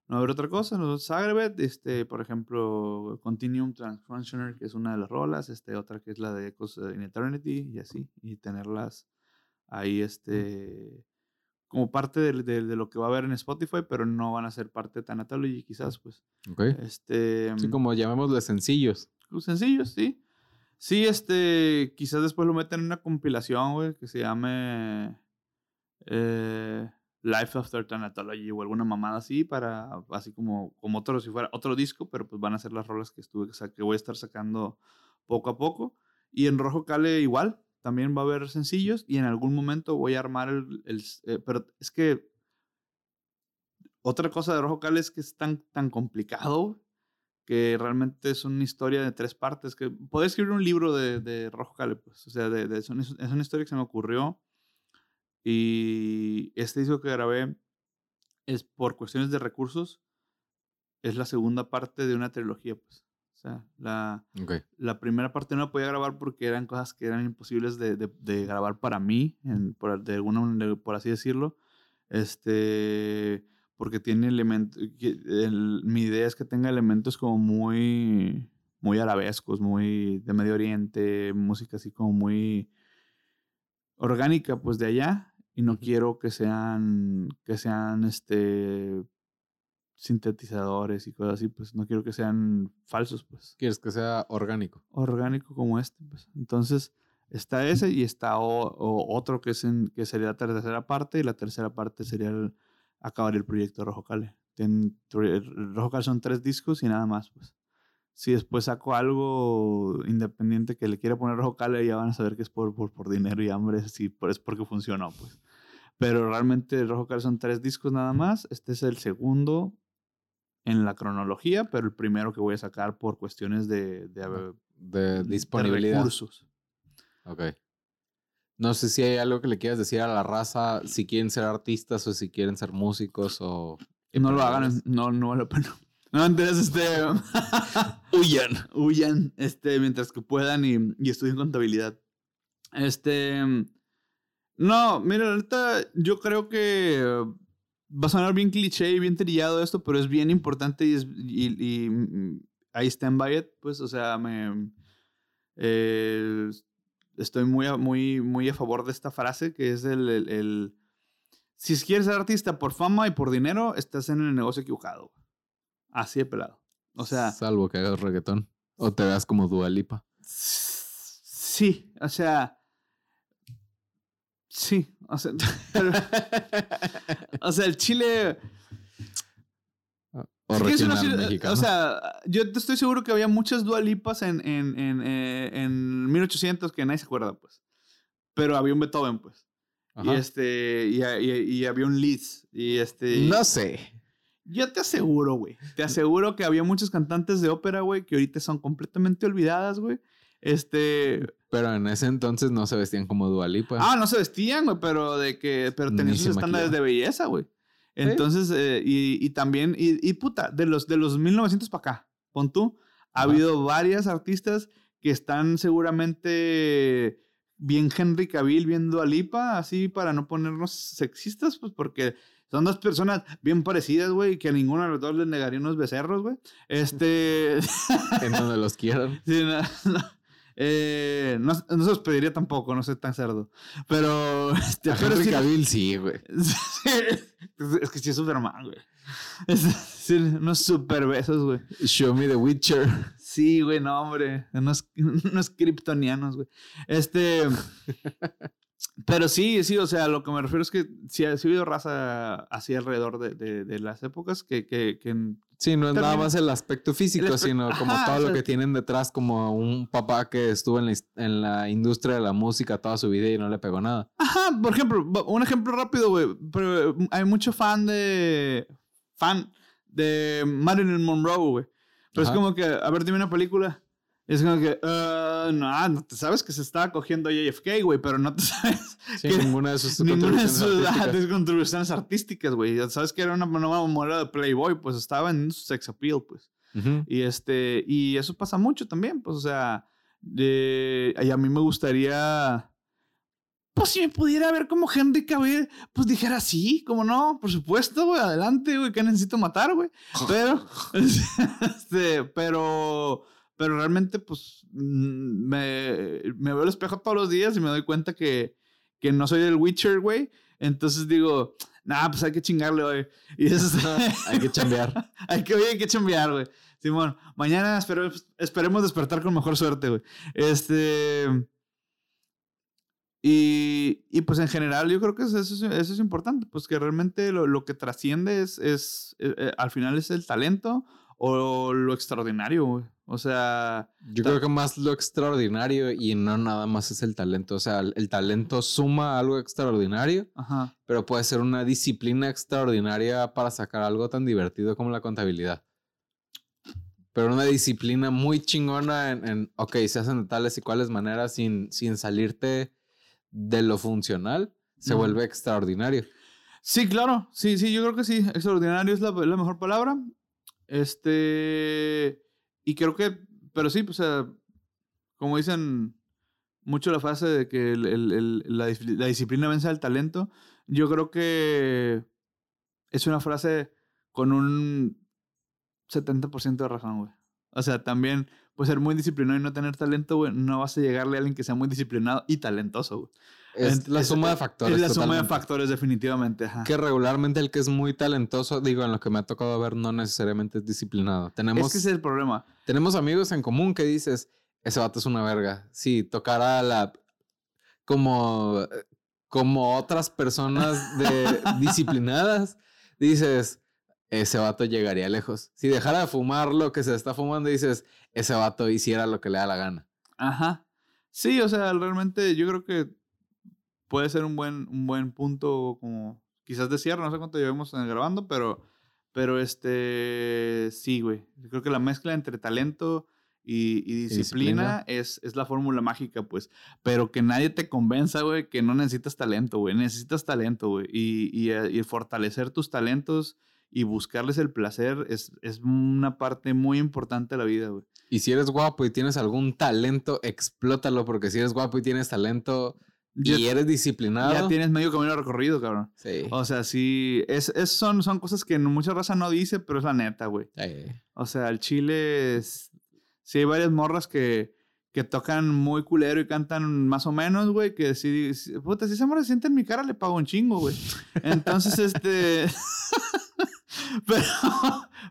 B: no haber otra cosa. Zagreb, este, por ejemplo, Continuum Transfunctioner, que es una de las rolas, este, otra que es la de Echoes in Eternity, y así, y tenerlas ahí, este, como parte de, de- de lo que va a haber en Spotify, pero no van a ser parte de Thanatology, quizás, pues.
A: Ok.
B: Este.
A: Así como llamémosle sencillos.
B: pues, sencillos, sí. Sí, este, quizás después lo metan en una compilación, güey, que se llame eh, Life After Thanatology o alguna mamada así para, así como, como otro, si fuera otro disco, pero pues van a ser las rolas que estuve, que voy a estar sacando poco a poco. Y en Rojo Cale igual, también va a haber sencillos y en algún momento voy a armar el, el- eh, pero es que otra cosa de Rojo Cale es que es tan, tan complicado que realmente es una historia de tres partes. Que puedo escribir un libro de, de Rojo Cale, pues. O sea, de- es, una, es una historia que se me ocurrió. Y este disco que grabé es por cuestiones de recursos. Es la segunda parte de una trilogía, pues. Sea, la, la primera parte no la podía grabar porque eran cosas que eran imposibles de, de- de grabar para mí, en- por, de alguna por así decirlo. Este, porque tiene elementos, mi idea es que tenga elementos como muy, muy arabescos, muy de Medio Oriente, música así como muy orgánica, pues de allá. Y no quiero que sean, que sean, este, sintetizadores y cosas así, pues no quiero que sean falsos, pues
A: Quieres que sea orgánico.
B: orgánico como este. Pues. Entonces, está ese y está o- o otro que, es en- que sería la tercera parte y la tercera parte sería el- acabar el proyecto Rojo Cale. Ten- Rojo Cale son tres discos y nada más, pues. Si después saco algo independiente que le quiera poner Rojo Cale, ya van a saber que es por, por, por dinero y hambre, por- es porque funcionó, pues. Pero realmente Rojo Cale son tres discos nada más. Este es el segundo en la cronología, pero el primero que voy a sacar por cuestiones de, de,
A: De
B: de
A: disponibilidad.
B: recursos.
A: Ok. No sé si hay algo que le quieras decir a la raza, si quieren ser artistas o si quieren ser músicos o...
B: No lo hagan, no, no vale la pena. No, entonces, este. huyan. Huyan, este, mientras que puedan y, y estudien contabilidad. Este. No, mira, ahorita yo creo que va a sonar bien cliché y bien trillado esto, pero es bien importante y, es, y, y, mm, I stand by it, pues, o sea, me. eh, estoy muy a, muy, muy a favor de esta frase que es el, el- el- si quieres ser artista por fama y por dinero, estás en el negocio equivocado. Así de pelado. O sea,
A: Salvo que hagas reggaetón. O te veas como Dualipa.
B: sí, o sea, sí, o sea, pero- o sea, el Chile...
A: O
B: una
A: mexicano.
B: O sea, yo estoy seguro que había muchas dualipas en, en, en, eh, en 1800 que nadie se acuerda, pues. Pero había un Beethoven, pues. Y
A: Ajá.
B: este, y, y- y había un Liszt. Y este.
A: No sé.
B: Yo te aseguro, güey. Te aseguro que había muchos cantantes de ópera, güey, que ahorita son completamente olvidadas, güey. Este.
A: Pero en ese entonces no se vestían como Dualipa.
B: Ah, no se vestían, güey, pero de que. Pero tenían sus estándares de belleza, güey. Entonces, eh, y, y también. Y, y puta, de los, de los 1900 para acá, pon tú. Ha
A: Ajá.
B: habido varias artistas que están seguramente bien Henry Cavill, bien Dua Lipa, así para no ponernos sexistas, pues porque son dos personas bien parecidas, güey, que a ninguno de los dos les negaría unos becerros, güey. Este.
A: En donde los quieran.
B: Sí, no, no. Eh, no, no se los pediría tampoco, no soy tan cerdo. Pero. Este,
A: A
B: pero
A: Henry
B: sí-
A: Cavill sí, güey.
B: Sí, es que sí es Superman, güey. Es, sí, unos super besos, güey.
A: Show me the Witcher.
B: Sí, güey, no, hombre. Unos, unos kryptonianos, güey. Este. Pero sí, sí, o sea, lo que me refiero es que sí, ha sí ha habido raza así alrededor de, de- de las épocas que, que, que
A: Sí, no es nada más el aspecto físico,
B: El
A: sino como
B: Ajá,
A: todo
B: o
A: lo
B: sea-
A: que tienen detrás, como un papá que estuvo en la, en la industria de la música toda su vida y no le pegó nada.
B: Ajá, por ejemplo, un ejemplo rápido, güey. Pero eh, hay mucho fan de. Fan de Marilyn Monroe, güey. Pero
A: Ajá.
B: es como que, a ver, dime una película. Es como que, "Ah, no, no te sabes que se estaba cogiendo JFK, güey, pero no te sabes
A: Sí,
B: que
A: ninguna de sus
B: ninguna de
A: contribuciones
B: sus ah,
A: artísticas.
B: contribuciones artísticas, güey. Sabes que era una nueva modelo de Playboy, pues estaba en su sex appeal, pues. Y este, y eso pasa mucho también, pues, o sea, de, y a mí me gustaría, pues, si me pudiera ver como Henry Cavill, pues dijera sí, como no, por supuesto, güey, adelante, güey, que necesito matar, güey. Pero, este, pero, pero realmente, pues, mm, me, me veo al espejo todos los días y me doy cuenta que, que no soy el Witcher, güey. Entonces digo, nah, pues hay que chingarle, güey. Y eso
A: hay que chambear.
B: hay que, oye, hay que chambear, güey. Simón, mañana esperemos despertar con mejor suerte, güey. Este. Y, y, pues en general yo creo que eso, eso, es importante, pues que realmente lo, lo que trasciende es, es eh, eh, al final es el talento o lo extraordinario, güey. O sea...
A: Yo creo que más lo extraordinario y no nada más es el talento. O sea, el, talento suma algo extraordinario, Ajá. pero puede ser una disciplina extraordinaria para sacar algo tan divertido como la contabilidad. Pero una disciplina muy chingona en, en ok, se hacen de tales y cuales maneras sin, sin salirte de lo funcional, se vuelve extraordinario.
B: Sí, claro. Sí, sí, yo creo que sí. Extraordinario es la, la mejor palabra. Este. Y creo que. Pero sí, pues, como dicen mucho la frase de que la, disciplina vence al talento, yo creo que es una frase con un 70% de razón, güey. O sea, también pues ser muy disciplinado y no tener talento, güey, no vas a llegarle a alguien que sea muy disciplinado y talentoso, güey.
A: Es la suma de factores.
B: Es la suma de factores, definitivamente. Ajá.
A: Que regularmente el que es muy talentoso, digo, en lo que me ha tocado ver, no necesariamente es disciplinado. Tenemos,
B: es que ese es el problema.
A: Tenemos amigos en común que dices, ese vato es una verga. Sí, tocará la. Como. Como otras personas de, disciplinadas, dices, ese vato llegaría lejos. Si dejara de fumar lo que se está fumando, dices, ese vato hiciera lo que le da la gana.
B: Ajá. Sí, o sea, realmente yo creo que puede ser un buen, un buen punto como quizás de cierre, no sé cuánto llevamos grabando, pero, pero este, sí, güey. Yo creo que la mezcla entre talento y, disciplina, Es, es la fórmula mágica, pues. Pero que nadie te convenza, güey, que no necesitas talento, güey. Necesitas talento, güey. Y, y, eh, y fortalecer tus talentos y buscarles el placer es, es una parte muy importante de la vida, güey.
A: Y si eres guapo y tienes algún talento, explótalo, porque si eres guapo y tienes talento y eres disciplinado.
B: Ya tienes medio camino recorrido, cabrón. Sí. O sea, sí, es, es son, son cosas que mucha raza no dice, pero es la neta, güey. O sea, el chile, es, sí hay varias morras que, que tocan muy culero y cantan más o menos, güey, que si, puta, si esa morra se siente en mi cara, le pago un chingo, güey. Entonces, este... Pero,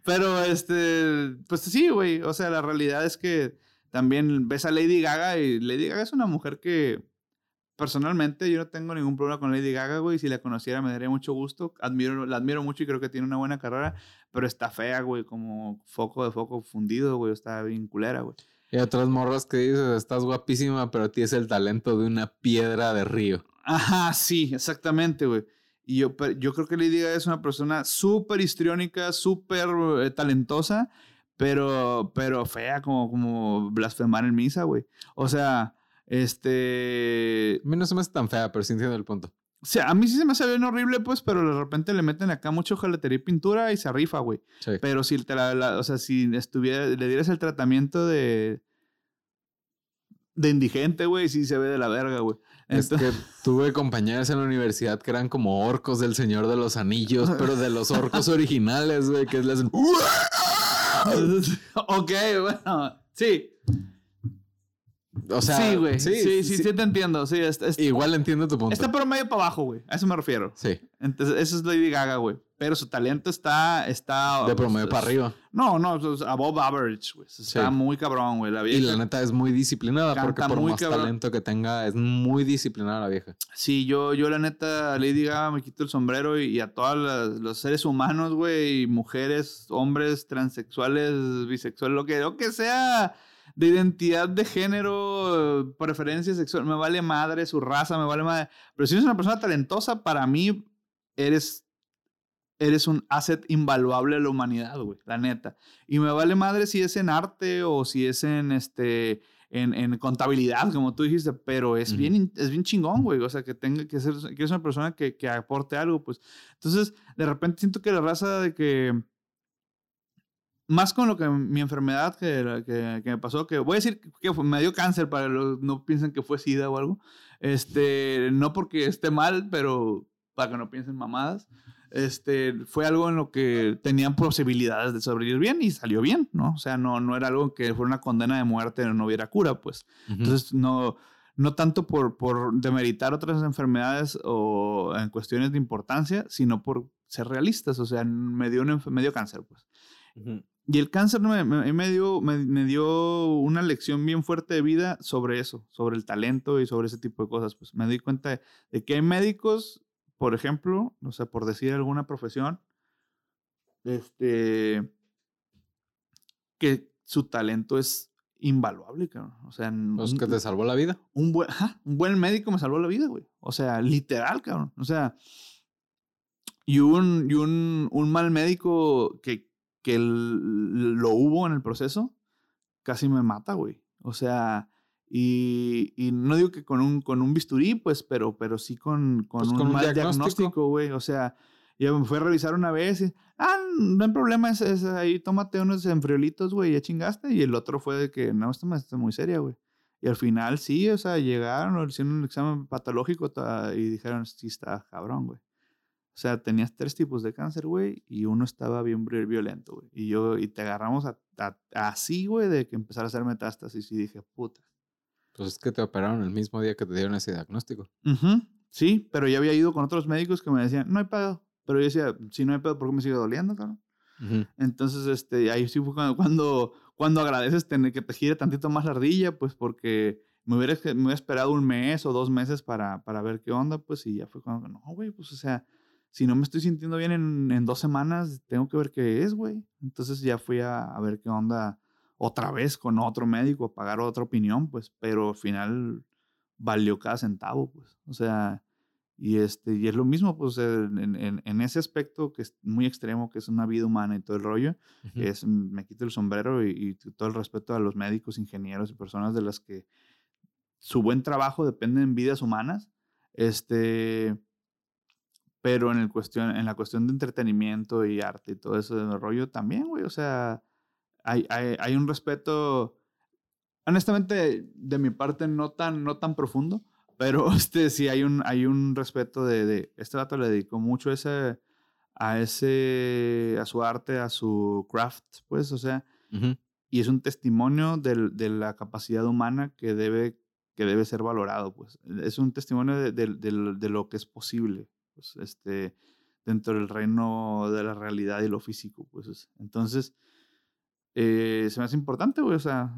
B: pero este, pues sí, güey. O sea, la realidad es que también ves a Lady Gaga y Lady Gaga es una mujer que personalmente yo no tengo ningún problema con Lady Gaga, güey. Si la conociera me daría mucho gusto. Admiro, la admiro mucho y creo que tiene una buena carrera, pero está fea, güey, como foco de foco fundido, güey. Está bien culera, güey.
A: Y otras morras que dices, estás guapísima, pero tienes el talento de una piedra de río.
B: Ajá, sí, exactamente, güey. Y yo, yo creo que Lady Gaga es una persona súper histriónica, súper eh, talentosa, pero, pero fea, como, como blasfemar en misa, güey. O sea, este...
A: A mí no se me hace tan fea, pero sí entiendo el punto.
B: O sea, a mí sí se me hace bien horrible, pues, pero de repente le meten acá mucho jaletería y pintura y se rifa, güey. Pero si te la, o sea, si estuviera, le dieras el tratamiento de de indigente, güey, sí se ve de la verga, güey.
A: Es que tuve compañeras en la universidad que eran como orcos del Señor de los Anillos, pero de los orcos originales, güey, que les hacen...
B: ok, bueno, sí.
A: O sea,
B: sí, güey. Sí sí, sí, sí, te entiendo. Sí,
A: Igual entiendo tu punto.
B: Está por medio para abajo, güey. A eso me refiero.
A: Sí.
B: Entonces, eso es Lady Gaga, güey. Pero su talento está. está
A: de promedio para arriba.
B: No, no, above average, güey. Está muy cabrón, güey. La vieja.
A: Y la neta es muy disciplinada porque por más talento que tenga, es muy disciplinada la vieja.
B: Sí, yo, yo la neta, Lady Gaga me quito el sombrero y, a todos los seres humanos, güey, mujeres, hombres, transexuales, bisexuales, lo que, lo que sea de identidad de género, preferencia sexual, me vale madre, su raza, me vale madre. Pero si eres una persona talentosa, para mí eres, eres un asset invaluable a la humanidad, güey, la neta. Y me vale madre si es en arte o si es en este... En, en, contabilidad, como tú dijiste, pero es, bien, es bien chingón, güey. O sea, que tenga que ser, que es una persona que, que, aporte algo, pues. Entonces, de repente siento que la raza de que más con lo que mi enfermedad que, que, me pasó, que voy a decir que me dio cáncer para los no piensen que fue SIDA o algo. Este, no porque esté mal, pero para que no piensen mamadas. Este, fue algo en lo que tenían posibilidades de sobrevivir bien y salió bien, ¿no? O sea, no, no era algo que fuera una condena de muerte no hubiera cura, pues. Entonces, no, no tanto por, por demeritar otras enfermedades o en cuestiones de importancia, sino por ser realistas. O sea, me dio, un, me dio cáncer, pues. Y el cáncer me, me, dio, me, dio una lección bien fuerte de vida sobre eso, sobre el talento y sobre ese tipo de cosas. Pues me di cuenta de, que hay médicos, por ejemplo, o sea, por decir alguna profesión, este, que su talento es invaluable, cabrón. O sea,
A: pues que te salvó la vida.
B: Un buen, un buen médico me salvó la vida, güey. O sea, literal, cabrón. O sea, y un, y un, un mal médico que, que lo hubo en el proceso, casi me mata, güey. O sea, y, y, no digo que con un, con un bisturí, pues, pero, pero sí con, con pues un mal diagnóstico, güey. O sea, ya me fue a revisar una vez y, ah, no hay problema, es, ahí tómate unos enfriolitos, güey, ya chingaste. Y el otro fue de que, no, esta está muy seria, güey. Y al final sí, o sea, llegaron, hicieron un examen patológico y dijeron, sí, está cabrón, güey. O sea, tenías tres tipos de cáncer, güey, y uno estaba bien violento, güey. Y yo, y te agarramos así, güey, de que empezar a hacer metástasis. Y dije, puta.
A: Pues es que te operaron el mismo día que te dieron ese diagnóstico.
B: Sí, pero ya había ido con otros médicos que me decían, no hay pedo. Pero yo decía, si no hay pedo, ¿por qué me sigue doliendo, cabrón? Entonces, este, ahí sí fue cuando, cuando, agradeces tener que te gire tantito más la ardilla, pues porque me hubiera, me hubiera esperado un mes o dos meses para, para ver qué onda, pues, y ya fue cuando, no, güey, pues, o sea, si no me estoy sintiendo bien en, dos semanas, tengo que ver qué es, güey. Entonces ya fui a, ver qué onda otra vez con otro médico, a pagar otra opinión, pues, pero al final valió cada centavo, pues. O sea, y, este, y es lo mismo, pues, en, ese aspecto que es muy extremo, que es una vida humana y todo el rollo, es, me quito el sombrero y, todo el respeto a los médicos, ingenieros y personas de las que su buen trabajo depende en vidas humanas. Este, pero en, el cuestión, en la cuestión de entretenimiento y arte y todo ese rollo también, güey. O sea, hay, hay, hay, un respeto, honestamente, de mi parte no tan, no tan profundo, pero este, sí hay un, hay un respeto de, de este dato le dedicó mucho ese, a ese, a su arte, a su craft, pues, o sea, y es un testimonio de, de, la capacidad humana que debe, que debe ser valorado, pues. Es un testimonio de, de lo que es posible pues, este, dentro del reino de la realidad y lo físico, pues. Entonces, eh, se me hace importante, güey, o sea,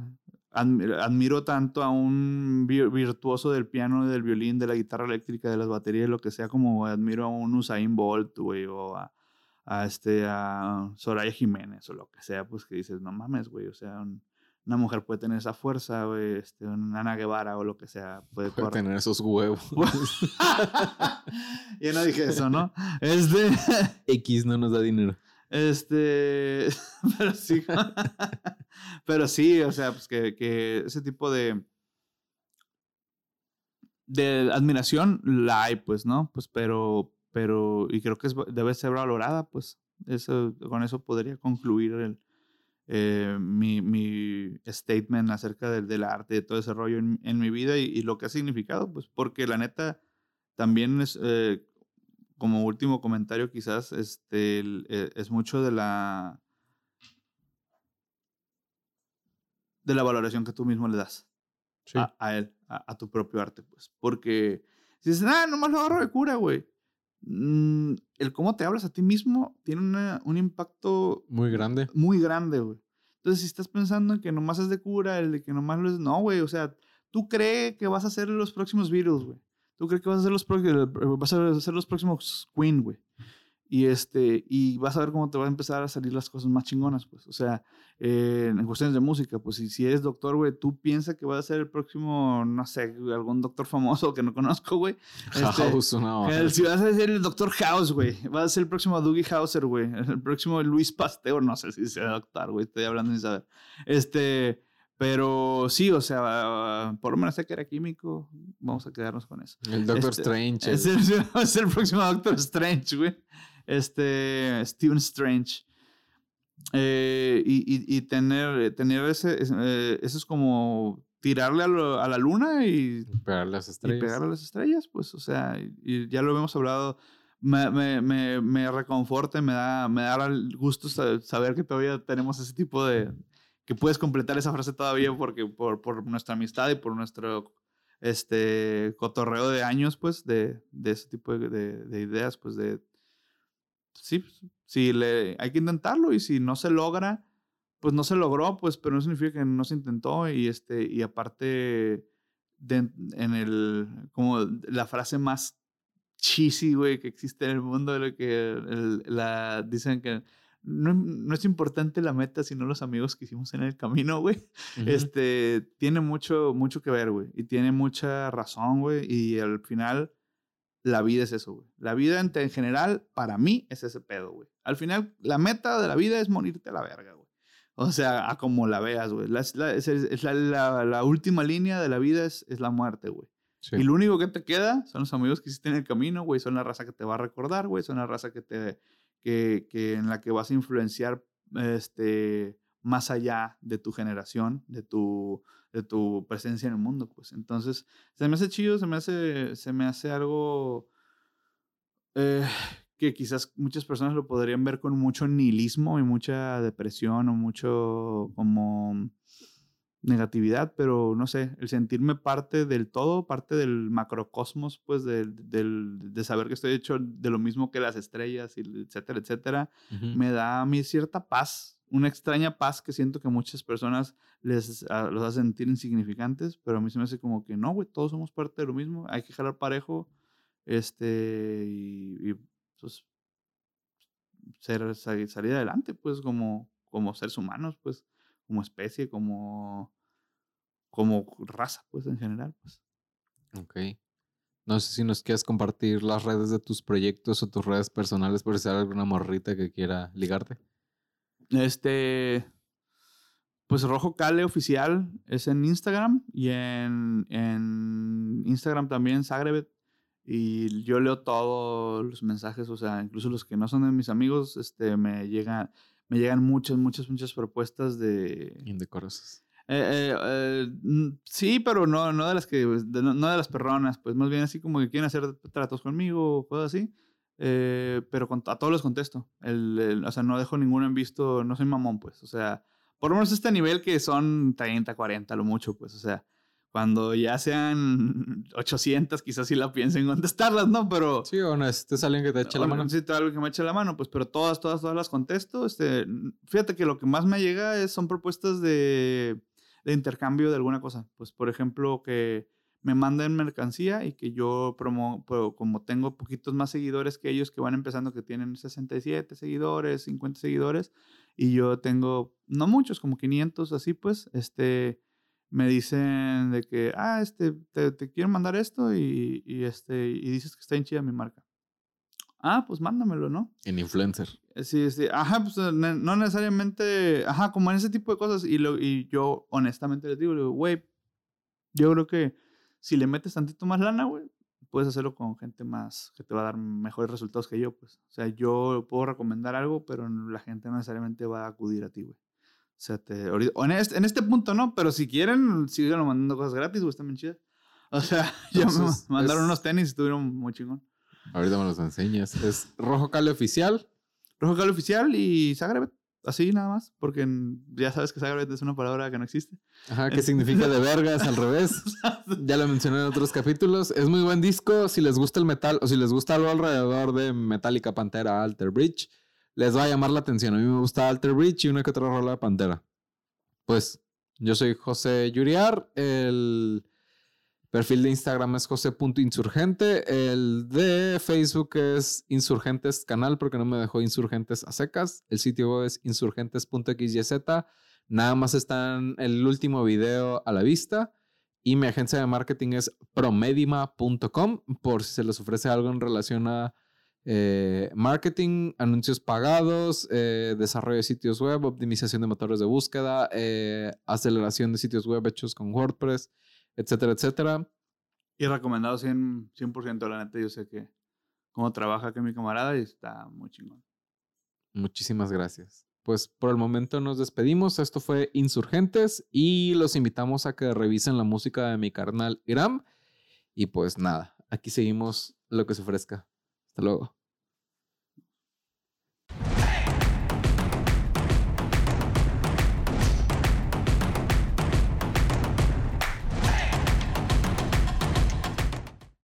B: admiro tanto a un virtuoso del piano, del violín, de la guitarra eléctrica, de las baterías, lo que sea, como admiro a un Usain Bolt, güey, o a, a, este, a Soraya Jiménez, o lo que sea, pues que dices, no mames, güey, o sea, un, una mujer puede tener esa fuerza, güey, este, una Ana Guevara o lo que sea. Puede,
A: tener esos huevos.
B: Yo no dije eso, ¿no? Este.
A: X no nos da dinero.
B: Este. Pero sí. Pero sí, o sea, pues que, que ese tipo de. De admiración la hay, pues, ¿no? Pues, pero. Pero. Y creo que debe ser valorada, pues. Eso, con eso podría concluir el, eh, mi, mi, statement acerca del, del, arte, de todo ese rollo en, en mi vida y, lo que ha significado, pues porque la neta también es, eh, como último comentario quizás, este, eh, es mucho de la, de la valoración que tú mismo le das a, a, él, a, a, tu propio arte, pues, porque si dices, ah, nomás lo agarro de cura, güey. Mm, el cómo te hablas a ti mismo tiene un impacto
A: muy grande.
B: Muy grande, güey. Entonces, si estás pensando en que nomás es de cura, el de que nomás lo es, no, güey, o sea, tú crees que vas a ser los próximos Beatles, güey. Tú crees que vas a ser los, vas a ser los próximos Queen, güey. Y, este, y vas a ver cómo te van a empezar a salir las cosas más chingonas, pues. O sea, eh, en cuestiones de música, pues si, si eres doctor, güey, tú piensas que va a ser el próximo, no sé, algún doctor famoso que no conozco, güey. Este, House, no. si vas a ser el doctor House, güey. Vas a ser el próximo Dougie Hauser, güey. El próximo Luis Pasteur, no sé si sea doctor, güey. Estoy hablando sin saber. Este... Pero sí, o sea, por lo menos sé que era químico. Vamos a quedarnos con eso.
A: El Doctor este, Strange. Es
B: el, es el próximo Doctor Strange, güey este, Stephen Strange. Eh, y, y, tener, tener ese, eh, eso es como tirarle a, la luna y
A: pegarle a las estrellas.
B: Y pegarle a las estrellas, pues, o sea, y ya lo hemos hablado. Me, me, me, me reconforta, me da, me da gusto saber que todavía tenemos ese tipo de... que puedes completar esa frase todavía porque por, por nuestra amistad y por nuestro este cotorreo de años, pues, de, de ese tipo de, de, de ideas, pues, de, sí, sí le, hay que intentarlo y si no se logra, pues no se logró, pues, pero no significa que no se intentó y este, y aparte, en el, como la frase más cheesy, güey, que existe en el mundo, de que la, dicen que no, no, es importante la meta, sino los amigos que hicimos en el camino, güey. Uh -huh. Este, tiene mucho, mucho que ver, güey, y tiene mucha razón, güey, y al final la vida es eso, güey. La vida en, en, general, para mí, es ese pedo, güey. Al final, la meta de la vida es morirte a la verga, güey. O sea, a como la veas, güey. La, la, es, es la, la, última línea de la vida es, es la muerte, güey. Sí. Y lo único que te queda son los amigos que hiciste en el camino, güey. Son la raza que te va a recordar, güey. Son la raza que te, que, en la que vas a influenciar este, más allá de tu generación, de tu, de tu presencia en el mundo, pues. Entonces, se me hace chido, se me hace, se me hace algo eh, que quizás muchas personas lo podrían ver con mucho nihilismo y mucha depresión o mucho como negatividad, pero no sé, el sentirme parte del todo, parte del macrocosmos, pues del, del, de saber que estoy hecho de lo mismo que las estrellas, y etcétera, etcétera, uh -huh. me da a mí cierta paz, una extraña paz que siento que muchas personas les a, los hace sentir insignificantes, pero a mí se me hace como que no, güey, todos somos parte de lo mismo, hay que jalar parejo, este, y, y pues ser, salir adelante, pues como, como seres humanos, pues como especie, como, como raza, pues en general. Pues.
A: Ok. No sé si nos quieres compartir las redes de tus proyectos o tus redes personales por si hay alguna morrita que quiera ligarte.
B: Este, pues Rojo Cale Oficial es en Instagram y en, en Instagram también Zagreb. Y yo leo todos los mensajes, o sea, incluso los que no son de mis amigos, este, me llegan, me llegan muchas, muchas, muchas propuestas de...
A: Indecorosas.
B: Eh, eh, eh, sí, pero no, no de las que, de, no, de las perronas, pues más bien así como que quieren hacer tratos conmigo o cosas así. Pero con, a todos les contesto. El, el, o sea, no dejo ninguno en visto, no soy mamón, pues. O sea, por lo menos este nivel que son 30, 40, lo mucho, pues. O sea, cuando ya sean 800, quizás sí la piensen contestarlas, ¿no? Pero...
A: Sí, o necesitas alguien que te eche la mano.
B: Necesito alguien que me eche la mano, pues, pero todas, todas, todas las contesto. Este, fíjate que lo que más me llega es, son propuestas de, de intercambio de alguna cosa. Pues, por ejemplo, que me manden mercancía y que yo promo, pero como tengo poquitos más seguidores que ellos que van empezando, que tienen 67 seguidores, 50 seguidores, y yo tengo, no muchos, como 500, así pues, este me dicen de que, ah, este, te, te quiero mandar esto y, y, este, y dices que está en chida mi marca. Ah, pues mándamelo, ¿no?
A: En influencer.
B: Sí, sí. Ajá, pues no necesariamente, ajá, como en ese tipo de cosas. Y, lo, y yo honestamente les digo, güey, yo creo que si le metes tantito más lana, güey, puedes hacerlo con gente más, que te va a dar mejores resultados que yo, pues. O sea, yo puedo recomendar algo, pero la gente no necesariamente va a acudir a ti, güey. O sea, te, en, este, en este punto no, pero si quieren, sigan mandando cosas gratis, güey, están bien chidas. O sea, Entonces, ya me mandaron es... unos tenis y estuvieron muy chingón.
A: Ahorita me los enseñas. Es Rojo Cale Oficial.
B: Rojo Cale Oficial y Zagreb. Así nada más, porque ya sabes que Zagreb es una palabra que no existe.
A: Ajá, que significa de vergas al revés. Ya lo mencioné en otros capítulos. Es muy buen disco. Si les gusta el metal o si les gusta algo alrededor de Metallica, Pantera, Alter Bridge, les va a llamar la atención. A mí me gusta Alter Bridge y una que otra rola de Pantera. Pues yo soy José Yuriar. El perfil de Instagram es josé.insurgente. El de Facebook es Insurgentes Canal porque no me dejó Insurgentes a secas. El sitio web es insurgentes.xyz. Nada más está en el último video a la vista. Y mi agencia de marketing es promedima.com por si se les ofrece algo en relación a eh, marketing, anuncios pagados, eh, desarrollo de sitios web, optimización de motores de búsqueda, eh, aceleración de sitios web hechos con WordPress, etcétera, etcétera.
B: Y recomendado 100%, 100% la neta, yo sé que cómo trabaja aquí mi camarada y está muy chingón.
A: Muchísimas gracias. Pues por el momento nos despedimos. Esto fue Insurgentes y los invitamos a que revisen la música de mi carnal Iram. Y pues nada, aquí seguimos lo que se ofrezca. Hasta luego.